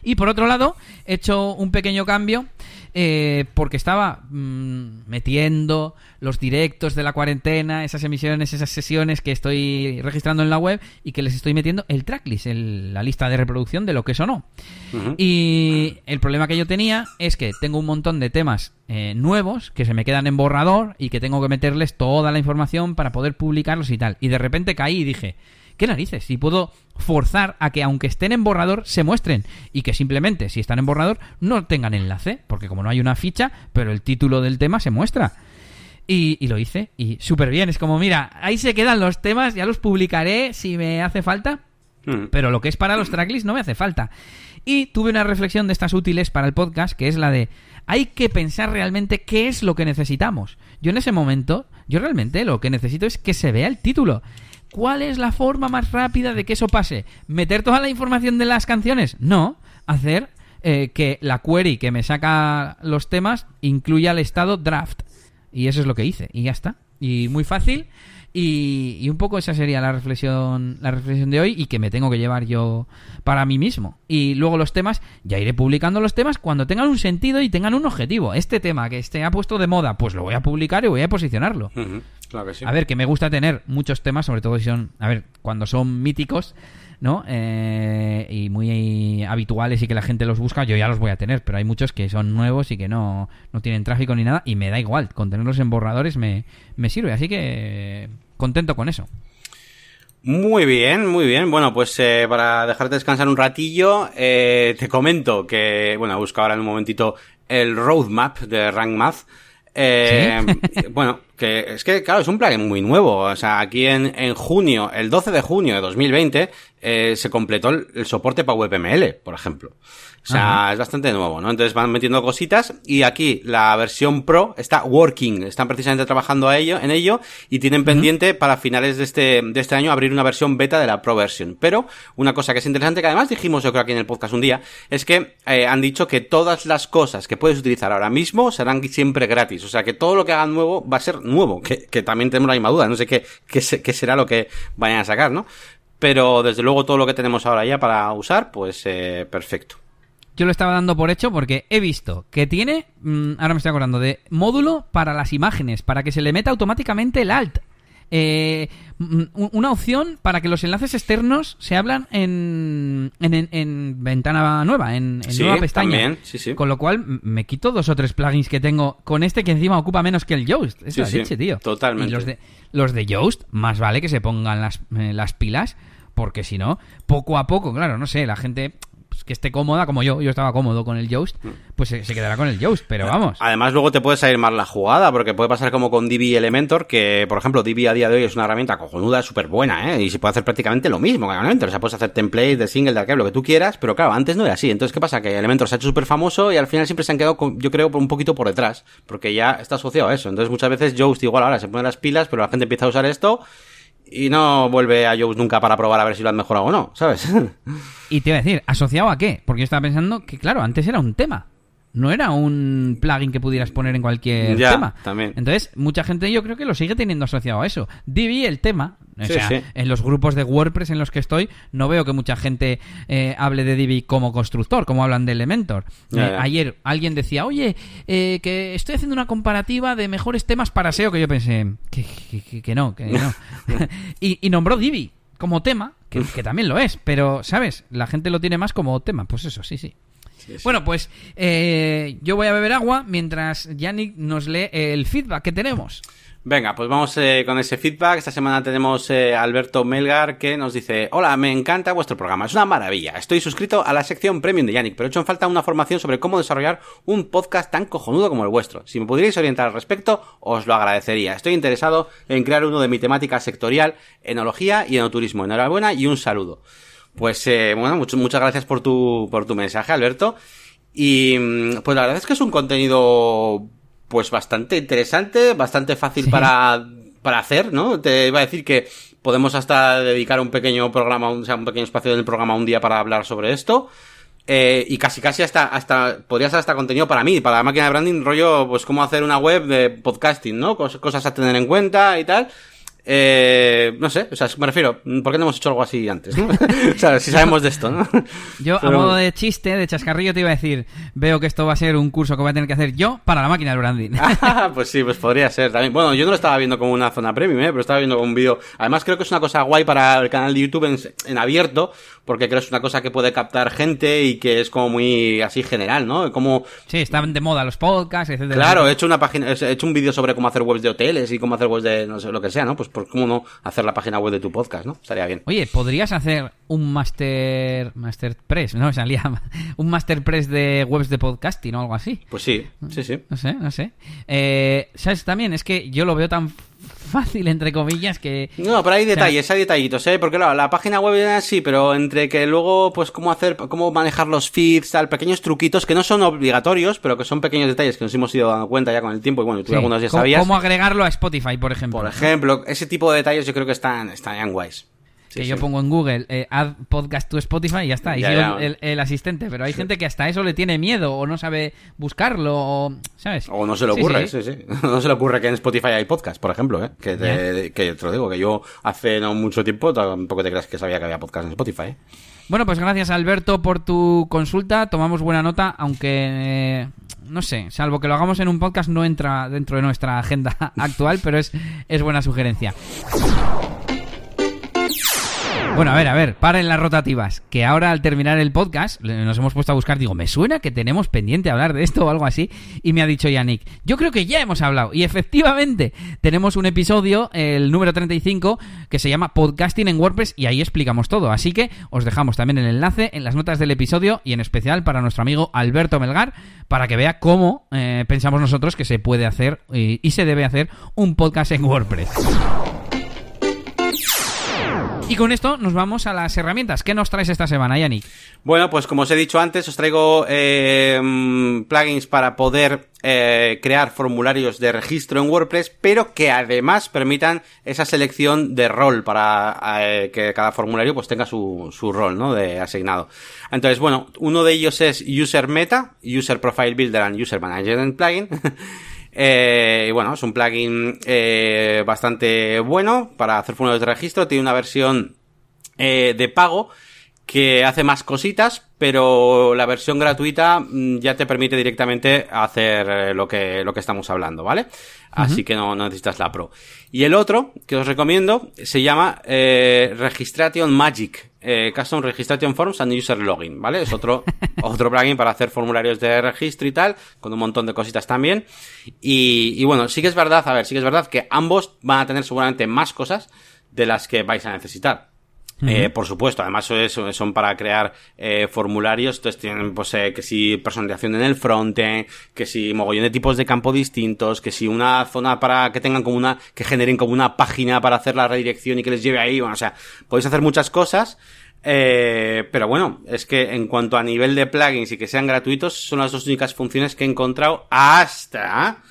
Y por otro lado, he hecho un pequeño cambio eh, porque estaba mm, metiendo los directos de la cuarentena, esas emisiones, esas sesiones que estoy registrando en la web y que les estoy metiendo el tracklist, la lista de reproducción de lo que sonó. Y el problema que yo tenía es que tengo un montón de temas eh, nuevos que se me quedan en borrador y que tengo que meterles toda la información para poder publicarlos y tal. Y de repente caí y dije, ¿qué narices? Si puedo forzar a que aunque estén en borrador se muestren y que simplemente si están en borrador no tengan enlace, porque como no hay una ficha, pero el título del tema se muestra. Y, lo hice y súper bien, es como, mira, ahí se quedan los temas, ya los publicaré si me hace falta, mm. pero lo que es para los tracklists no me hace falta. Y tuve una reflexión de estas útiles para el podcast, que es la de, hay que pensar realmente qué es lo que necesitamos. Yo en ese momento, yo realmente lo que necesito es que se vea el título. ¿Cuál es la forma más rápida de que eso pase? ¿Meter toda la información de las canciones? No, hacer eh, que la query que me saca los temas incluya el estado draft. Y eso es lo que hice, y ya está. Y muy fácil. Y, y un poco esa sería la reflexión, la reflexión de hoy y que me tengo que llevar yo para mí mismo. Y luego los temas, ya iré publicando los temas cuando tengan un sentido y tengan un objetivo. Este tema que esté ha puesto de moda, pues lo voy a publicar y voy a posicionarlo. Claro que sí. A ver, que me gusta tener muchos temas, sobre todo si son, a ver, cuando son míticos, ¿no? Eh, y muy habituales y que la gente los busca, yo ya los voy a tener, pero hay muchos que son nuevos y que no, no tienen tráfico ni nada y me da igual, con tenerlos en borradores me, me sirve, así que contento con eso. Muy bien, muy bien. Bueno, pues eh, para dejarte descansar un ratillo, eh, te comento que, bueno, busco ahora en un momentito el roadmap de Rank Math. Eh, Bueno, que es que, claro, es un plugin muy nuevo. O sea, aquí en, en junio, el 12 de junio de 2020, eh, se completó el, el soporte para WebML, por ejemplo. O sea, es bastante nuevo, ¿no? Entonces van metiendo cositas y aquí la versión Pro está working, están precisamente trabajando a ello, en ello y tienen pendiente para finales de este, de este año abrir una versión beta de la Pro version. Pero una cosa que es interesante, que además dijimos yo creo aquí en el podcast un día, es que eh, han dicho que todas las cosas que puedes utilizar ahora mismo serán siempre gratis. O sea, que todo lo que hagan nuevo va a ser nuevo, que, que también tenemos la misma duda, no sé qué, qué, qué será lo que vayan a sacar, ¿no? Pero desde luego todo lo que tenemos ahora ya para usar, pues eh, perfecto. Yo lo estaba dando por hecho porque he visto que tiene, mm, ahora me estoy acordando, de módulo para las imágenes, para que se le meta automáticamente el alt. Eh, mm, una opción para que los enlaces externos se hablan en, en, en- en ventana nueva, en, Sí, nueva pestaña. también, sí, sí. Con lo cual me quito dos o tres plugins que tengo con este que encima ocupa menos que el Yoast. Es la leche, tío. totalmente. Y los de, los de Yoast, más vale que se pongan las, eh, las pilas, porque si no, poco a poco, claro, no sé, la gente pues, que esté cómoda, como yo, yo estaba cómodo con el Yoast, pues se, se quedará con el Yoast, pero vamos. Además, luego te puede salir mal la jugada, porque puede pasar como con Divi Elementor, que, por ejemplo, Divi a día de hoy es una herramienta cojonuda, súper buena, ¿eh? Y se puede hacer prácticamente lo mismo que Elementor. O sea, puedes hacer templates de single, de archive, lo que tú quieras, pero claro, antes no era así. Entonces, ¿qué pasa? Que Elementor se ha hecho súper famoso y al final siempre se han quedado, con- yo creo, un poquito por detrás, porque ya está asociado a eso. Entonces, muchas veces Yoast igual ahora se pone las pilas, pero la gente empieza a usar esto y no vuelve a Yoast nunca para probar a ver si lo han mejorado o no, ¿sabes? (laughs) Y te iba a decir, ¿asociado a qué? Porque yo estaba pensando que, claro, antes era un tema. No era un plugin que pudieras poner en cualquier Ya, tema. también. Entonces, mucha gente yo creo que lo sigue teniendo asociado a eso. Divi, el tema. O Sí, sea, sí. en los grupos de WordPress en los que estoy, no veo que mucha gente eh, hable de Divi como constructor, como hablan de Elementor. Eh, ayer alguien decía, oye, eh, que estoy haciendo una comparativa de mejores temas para SEO, que yo pensé, que, que- que- que no, que no. (laughs) y, y nombró Divi como tema, que, que también lo es, pero, ¿sabes? La gente lo tiene más como tema. Pues eso, sí, sí. Bueno, pues eh, yo voy a beber agua mientras Yannick nos lee el feedback que tenemos. Venga, pues vamos eh, con ese feedback. Esta semana tenemos eh, Alberto Melgar que nos dice: Hola, me encanta vuestro programa, es una maravilla. Estoy suscrito a la sección premium de Yannick, pero he hecho en falta una formación sobre cómo desarrollar un podcast tan cojonudo como el vuestro. Si me pudierais orientar al respecto, os lo agradecería. Estoy interesado en crear uno de mi temática sectorial, enología y enoturismo. Enhorabuena y un saludo. Pues eh, bueno, mucho- muchas gracias por tu, por tu mensaje, Alberto. Y mm, pues la verdad es que es un contenido pues bastante interesante, bastante fácil Sí. para, para hacer, ¿no? Te iba a decir que podemos hasta dedicar un pequeño programa, o sea, un pequeño espacio del programa un día para hablar sobre esto. Eh, y casi casi hasta, hasta, podría ser hasta contenido para mí, para la máquina de branding, rollo, pues cómo hacer una web de podcasting, ¿no? Cos- cosas a tener en cuenta y tal. Eh, no sé, o sea, me refiero, ¿por qué no hemos hecho algo así antes, no? (laughs) o sea, si sabemos de esto, ¿no? Yo, Pero- a modo de chiste, de chascarrillo, te iba a decir, veo que esto va a ser un curso que voy a tener que hacer yo para la máquina del branding. (laughs) Ah, (laughs) pues sí, pues podría ser también. Bueno, yo no lo estaba viendo como una zona premium, ¿eh? pero estaba viendo como un vídeo. Además, creo que es una cosa guay para el canal de YouTube en, en abierto, porque creo que es una cosa que puede captar gente y que es como muy así general, ¿no? Como, sí, están de moda los podcasts, etcétera. claro, he hecho una página, he hecho un vídeo sobre cómo hacer webs de hoteles y cómo hacer webs de no sé lo que sea, ¿no? Pues por cómo no hacer la página web de tu podcast, ¿no? Estaría bien. Oye, ¿podrías hacer un master masterpress? No, me salía (laughs) un masterpress de webs de podcasting o algo así. Pues sí, sí, sí. No sé, no sé. Eh, ¿Sabes también? Es que yo lo veo tan fácil, entre comillas, que... No, pero hay sea- detalles, hay detallitos, ¿eh? Porque claro, la página web es así, pero entre que luego, pues, cómo hacer, cómo manejar los feeds, tal, pequeños truquitos que no son obligatorios, pero que son pequeños detalles que nos hemos ido dando cuenta ya con el tiempo, y bueno, tú Sí, algunos ya ¿Cómo, sabías. cómo agregarlo a Spotify, por ejemplo? Por ejemplo, ese tipo de detalles yo creo que están, están guays. Sí, que yo pongo en Google eh, add podcast to Spotify y ya está, y sigo El, asistente, pero hay gente que hasta eso le tiene miedo o no sabe buscarlo, o, ¿sabes? O no se le ocurre, sí, sí. (laughs) No se le ocurre que en Spotify hay podcast, por ejemplo, ¿eh? que, te, que te lo digo, que yo hace no mucho tiempo tampoco te creas que sabía que había podcast en Spotify. ¿eh? Bueno, pues gracias Alberto por tu consulta, tomamos buena nota, aunque eh, no sé, salvo que lo hagamos en un podcast no entra dentro de nuestra agenda (laughs) actual, pero es, es buena sugerencia. Bueno, a ver, a ver, paren las rotativas. Que ahora al terminar el podcast nos hemos puesto a buscar, digo, me suena que tenemos pendiente hablar de esto o algo así. Y me ha dicho Yannick, yo creo que ya hemos hablado. Y efectivamente, tenemos un episodio, el número 35, que se llama Podcasting en WordPress y ahí explicamos todo. Así que os dejamos también el enlace en las notas del episodio y en especial para nuestro amigo Alberto Melgar, para que vea cómo eh, pensamos nosotros que se puede hacer y se debe hacer un podcast en WordPress. Y con esto nos vamos a las herramientas. ¿Qué nos traes esta semana, Yannick? Bueno, pues como os he dicho antes, os traigo eh, plugins para poder eh, crear formularios de registro en WordPress, pero que además permitan esa selección de rol para eh, que cada formulario pues tenga su, su rol, ¿no? De asignado. Entonces, bueno, uno de ellos es User Meta, User Profile Builder and User Management Plugin. (laughs) Eh, bueno, es un plugin eh, bastante bueno para hacer formularios de registro. Tiene una versión eh, de pago que hace más cositas, pero la versión gratuita mm, ya te permite directamente hacer eh, lo que, lo que estamos hablando, ¿vale? Así que no, necesitas la Pro. Y el otro que os recomiendo se llama eh, Registration Magic, eh, Custom Registration Forms and User Login, ¿vale? Es otro, (laughs) otro plugin para hacer formularios de registro y tal, con un montón de cositas también. Y, y bueno, sí que es verdad, a ver, sí que es verdad que ambos van a tener seguramente más cosas de las que vais a necesitar. Eh, por supuesto, además son para crear eh, formularios, entonces tienen pues eh, que si personalización en el frontend, que si mogollón de tipos de campo distintos, que si una zona para que tengan como una, que generen como una página para hacer la redirección y que les lleve ahí, bueno, o sea, podéis hacer muchas cosas, eh, pero bueno, es que en cuanto a nivel de plugins y que sean gratuitos, son las dos únicas funciones que he encontrado hasta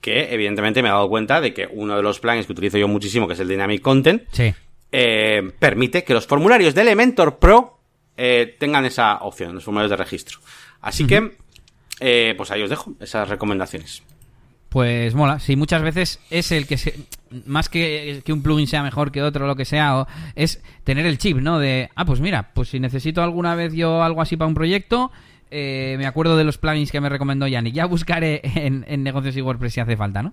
que evidentemente me he dado cuenta de que uno de los plugins que utilizo yo muchísimo, que es el Dynamic Content, sí eh, permite que los formularios de Elementor Pro eh, tengan esa opción, los formularios de registro. Así que, eh, pues ahí os dejo esas recomendaciones. Pues mola, sí, muchas veces es el que se, más que, que un plugin sea mejor que otro, lo que sea, o, es tener el chip, ¿no? De, ah, pues mira, pues si necesito alguna vez yo algo así para un proyecto, eh, me acuerdo de los plugins que me recomendó Yannick. Ya buscaré en, negocios y WordPress si hace falta, ¿no?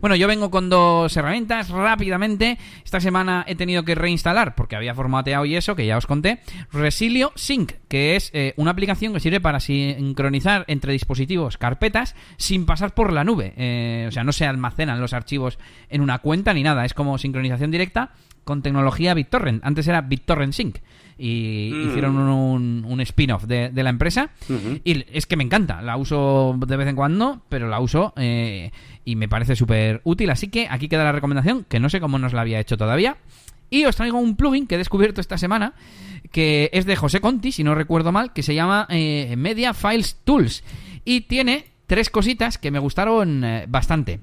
Bueno, yo vengo con dos herramientas rápidamente. Esta semana he tenido que reinstalar, porque había formateado y eso, que ya os conté, Resilio Sync, que es eh, una aplicación que sirve para sincronizar entre dispositivos carpetas sin pasar por la nube. Eh, o sea, no se almacenan los archivos en una cuenta ni nada. Es como sincronización directa con tecnología BitTorrent. Antes era BitTorrent Sync y mm. hicieron un, un spin-off de, la empresa. Y es que me encanta, la uso de vez en cuando, pero la uso eh, y me parece súper útil. Así que aquí queda la recomendación, que no sé cómo nos la había hecho todavía. Y os traigo un plugin que he descubierto esta semana, que es de José Conti, si no recuerdo mal, que se llama eh, Media Files Tools. Y tiene tres cositas que me gustaron eh, bastante.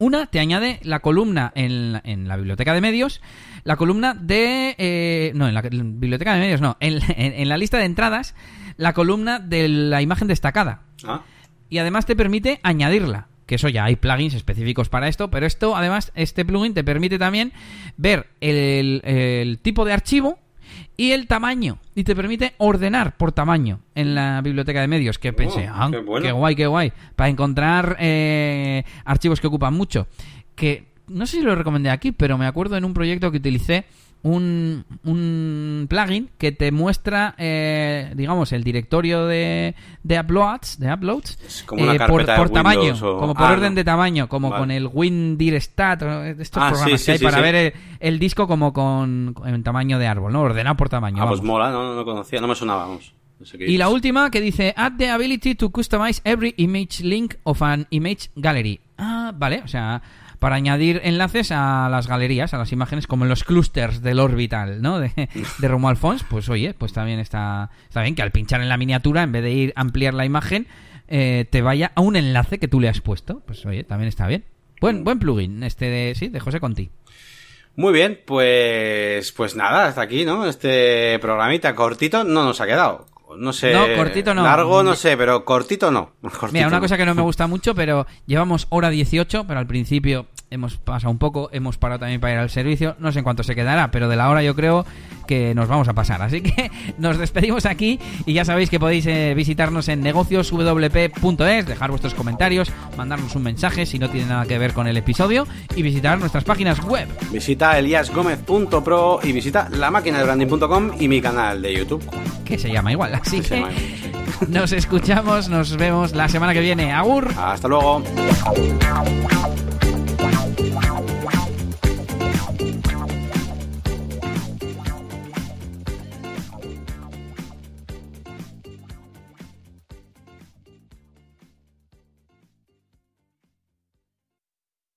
Una, te añade la columna en, en la biblioteca de medios la columna de... Eh, no, en la, biblioteca de medios no, (laughs) en, la lista de entradas, la columna de la imagen destacada. Ah. Y además te permite añadirla. Que eso ya hay plugins específicos para esto, pero esto, además, este plugin te permite también ver el, tipo de archivo y el tamaño. Y te permite ordenar por tamaño en la biblioteca de medios. Que pensé, oh, ah, qué, guay, qué guay. Para encontrar eh, archivos que ocupan mucho. Que no sé si lo recomendé aquí, pero me acuerdo en un proyecto que utilicé un, un plugin que te muestra, eh, digamos, el directorio de, de uploads, de uploads eh, por, tamaño, como por ah, orden de tamaño, como con el WinDirStat, estos ah, programas que hay para ver el, disco como con en tamaño de árbol, ¿no? Ordenado por tamaño. Ah, pues mola, no, no conocía, no me sonaba, vamos. y la última que dice Add the ability to customize every image link of an image gallery. Ah, vale, o sea, para añadir enlaces a las galerías, a las imágenes, como en los clusters del orbital, ¿no? De, de Romuald Fons, pues oye, pues también está, está bien que al pinchar en la miniatura, en vez de ir a ampliar la imagen, eh, te vaya a un enlace que tú le has puesto. Pues oye, también está bien. Buen, buen plugin este de, sí, de José Conti. Muy bien, pues pues nada, hasta aquí, ¿no? Este programita cortito no nos ha quedado. No sé. No, cortito no. Largo no sé, pero cortito no. (laughs) Cortito Mira, una no. cosa que no me (laughs) gusta mucho, pero llevamos hora 18, pero al principio hemos pasado un poco, hemos parado también para ir al servicio, no sé en cuánto se quedará, pero de la hora yo creo que nos vamos a pasar. Así que (laughs) nos despedimos aquí y ya sabéis que podéis eh, visitarnos en negocioswp.es, dejar vuestros comentarios, mandarnos un mensaje si no tiene nada que ver con el episodio y visitar nuestras páginas web. Visita eliasgomez.pro y visita lamáquinadebranding.com y mi canal de YouTube. que se llama igual. Así Que (laughs) nos escuchamos, nos vemos la semana que viene. Agur. Hasta luego.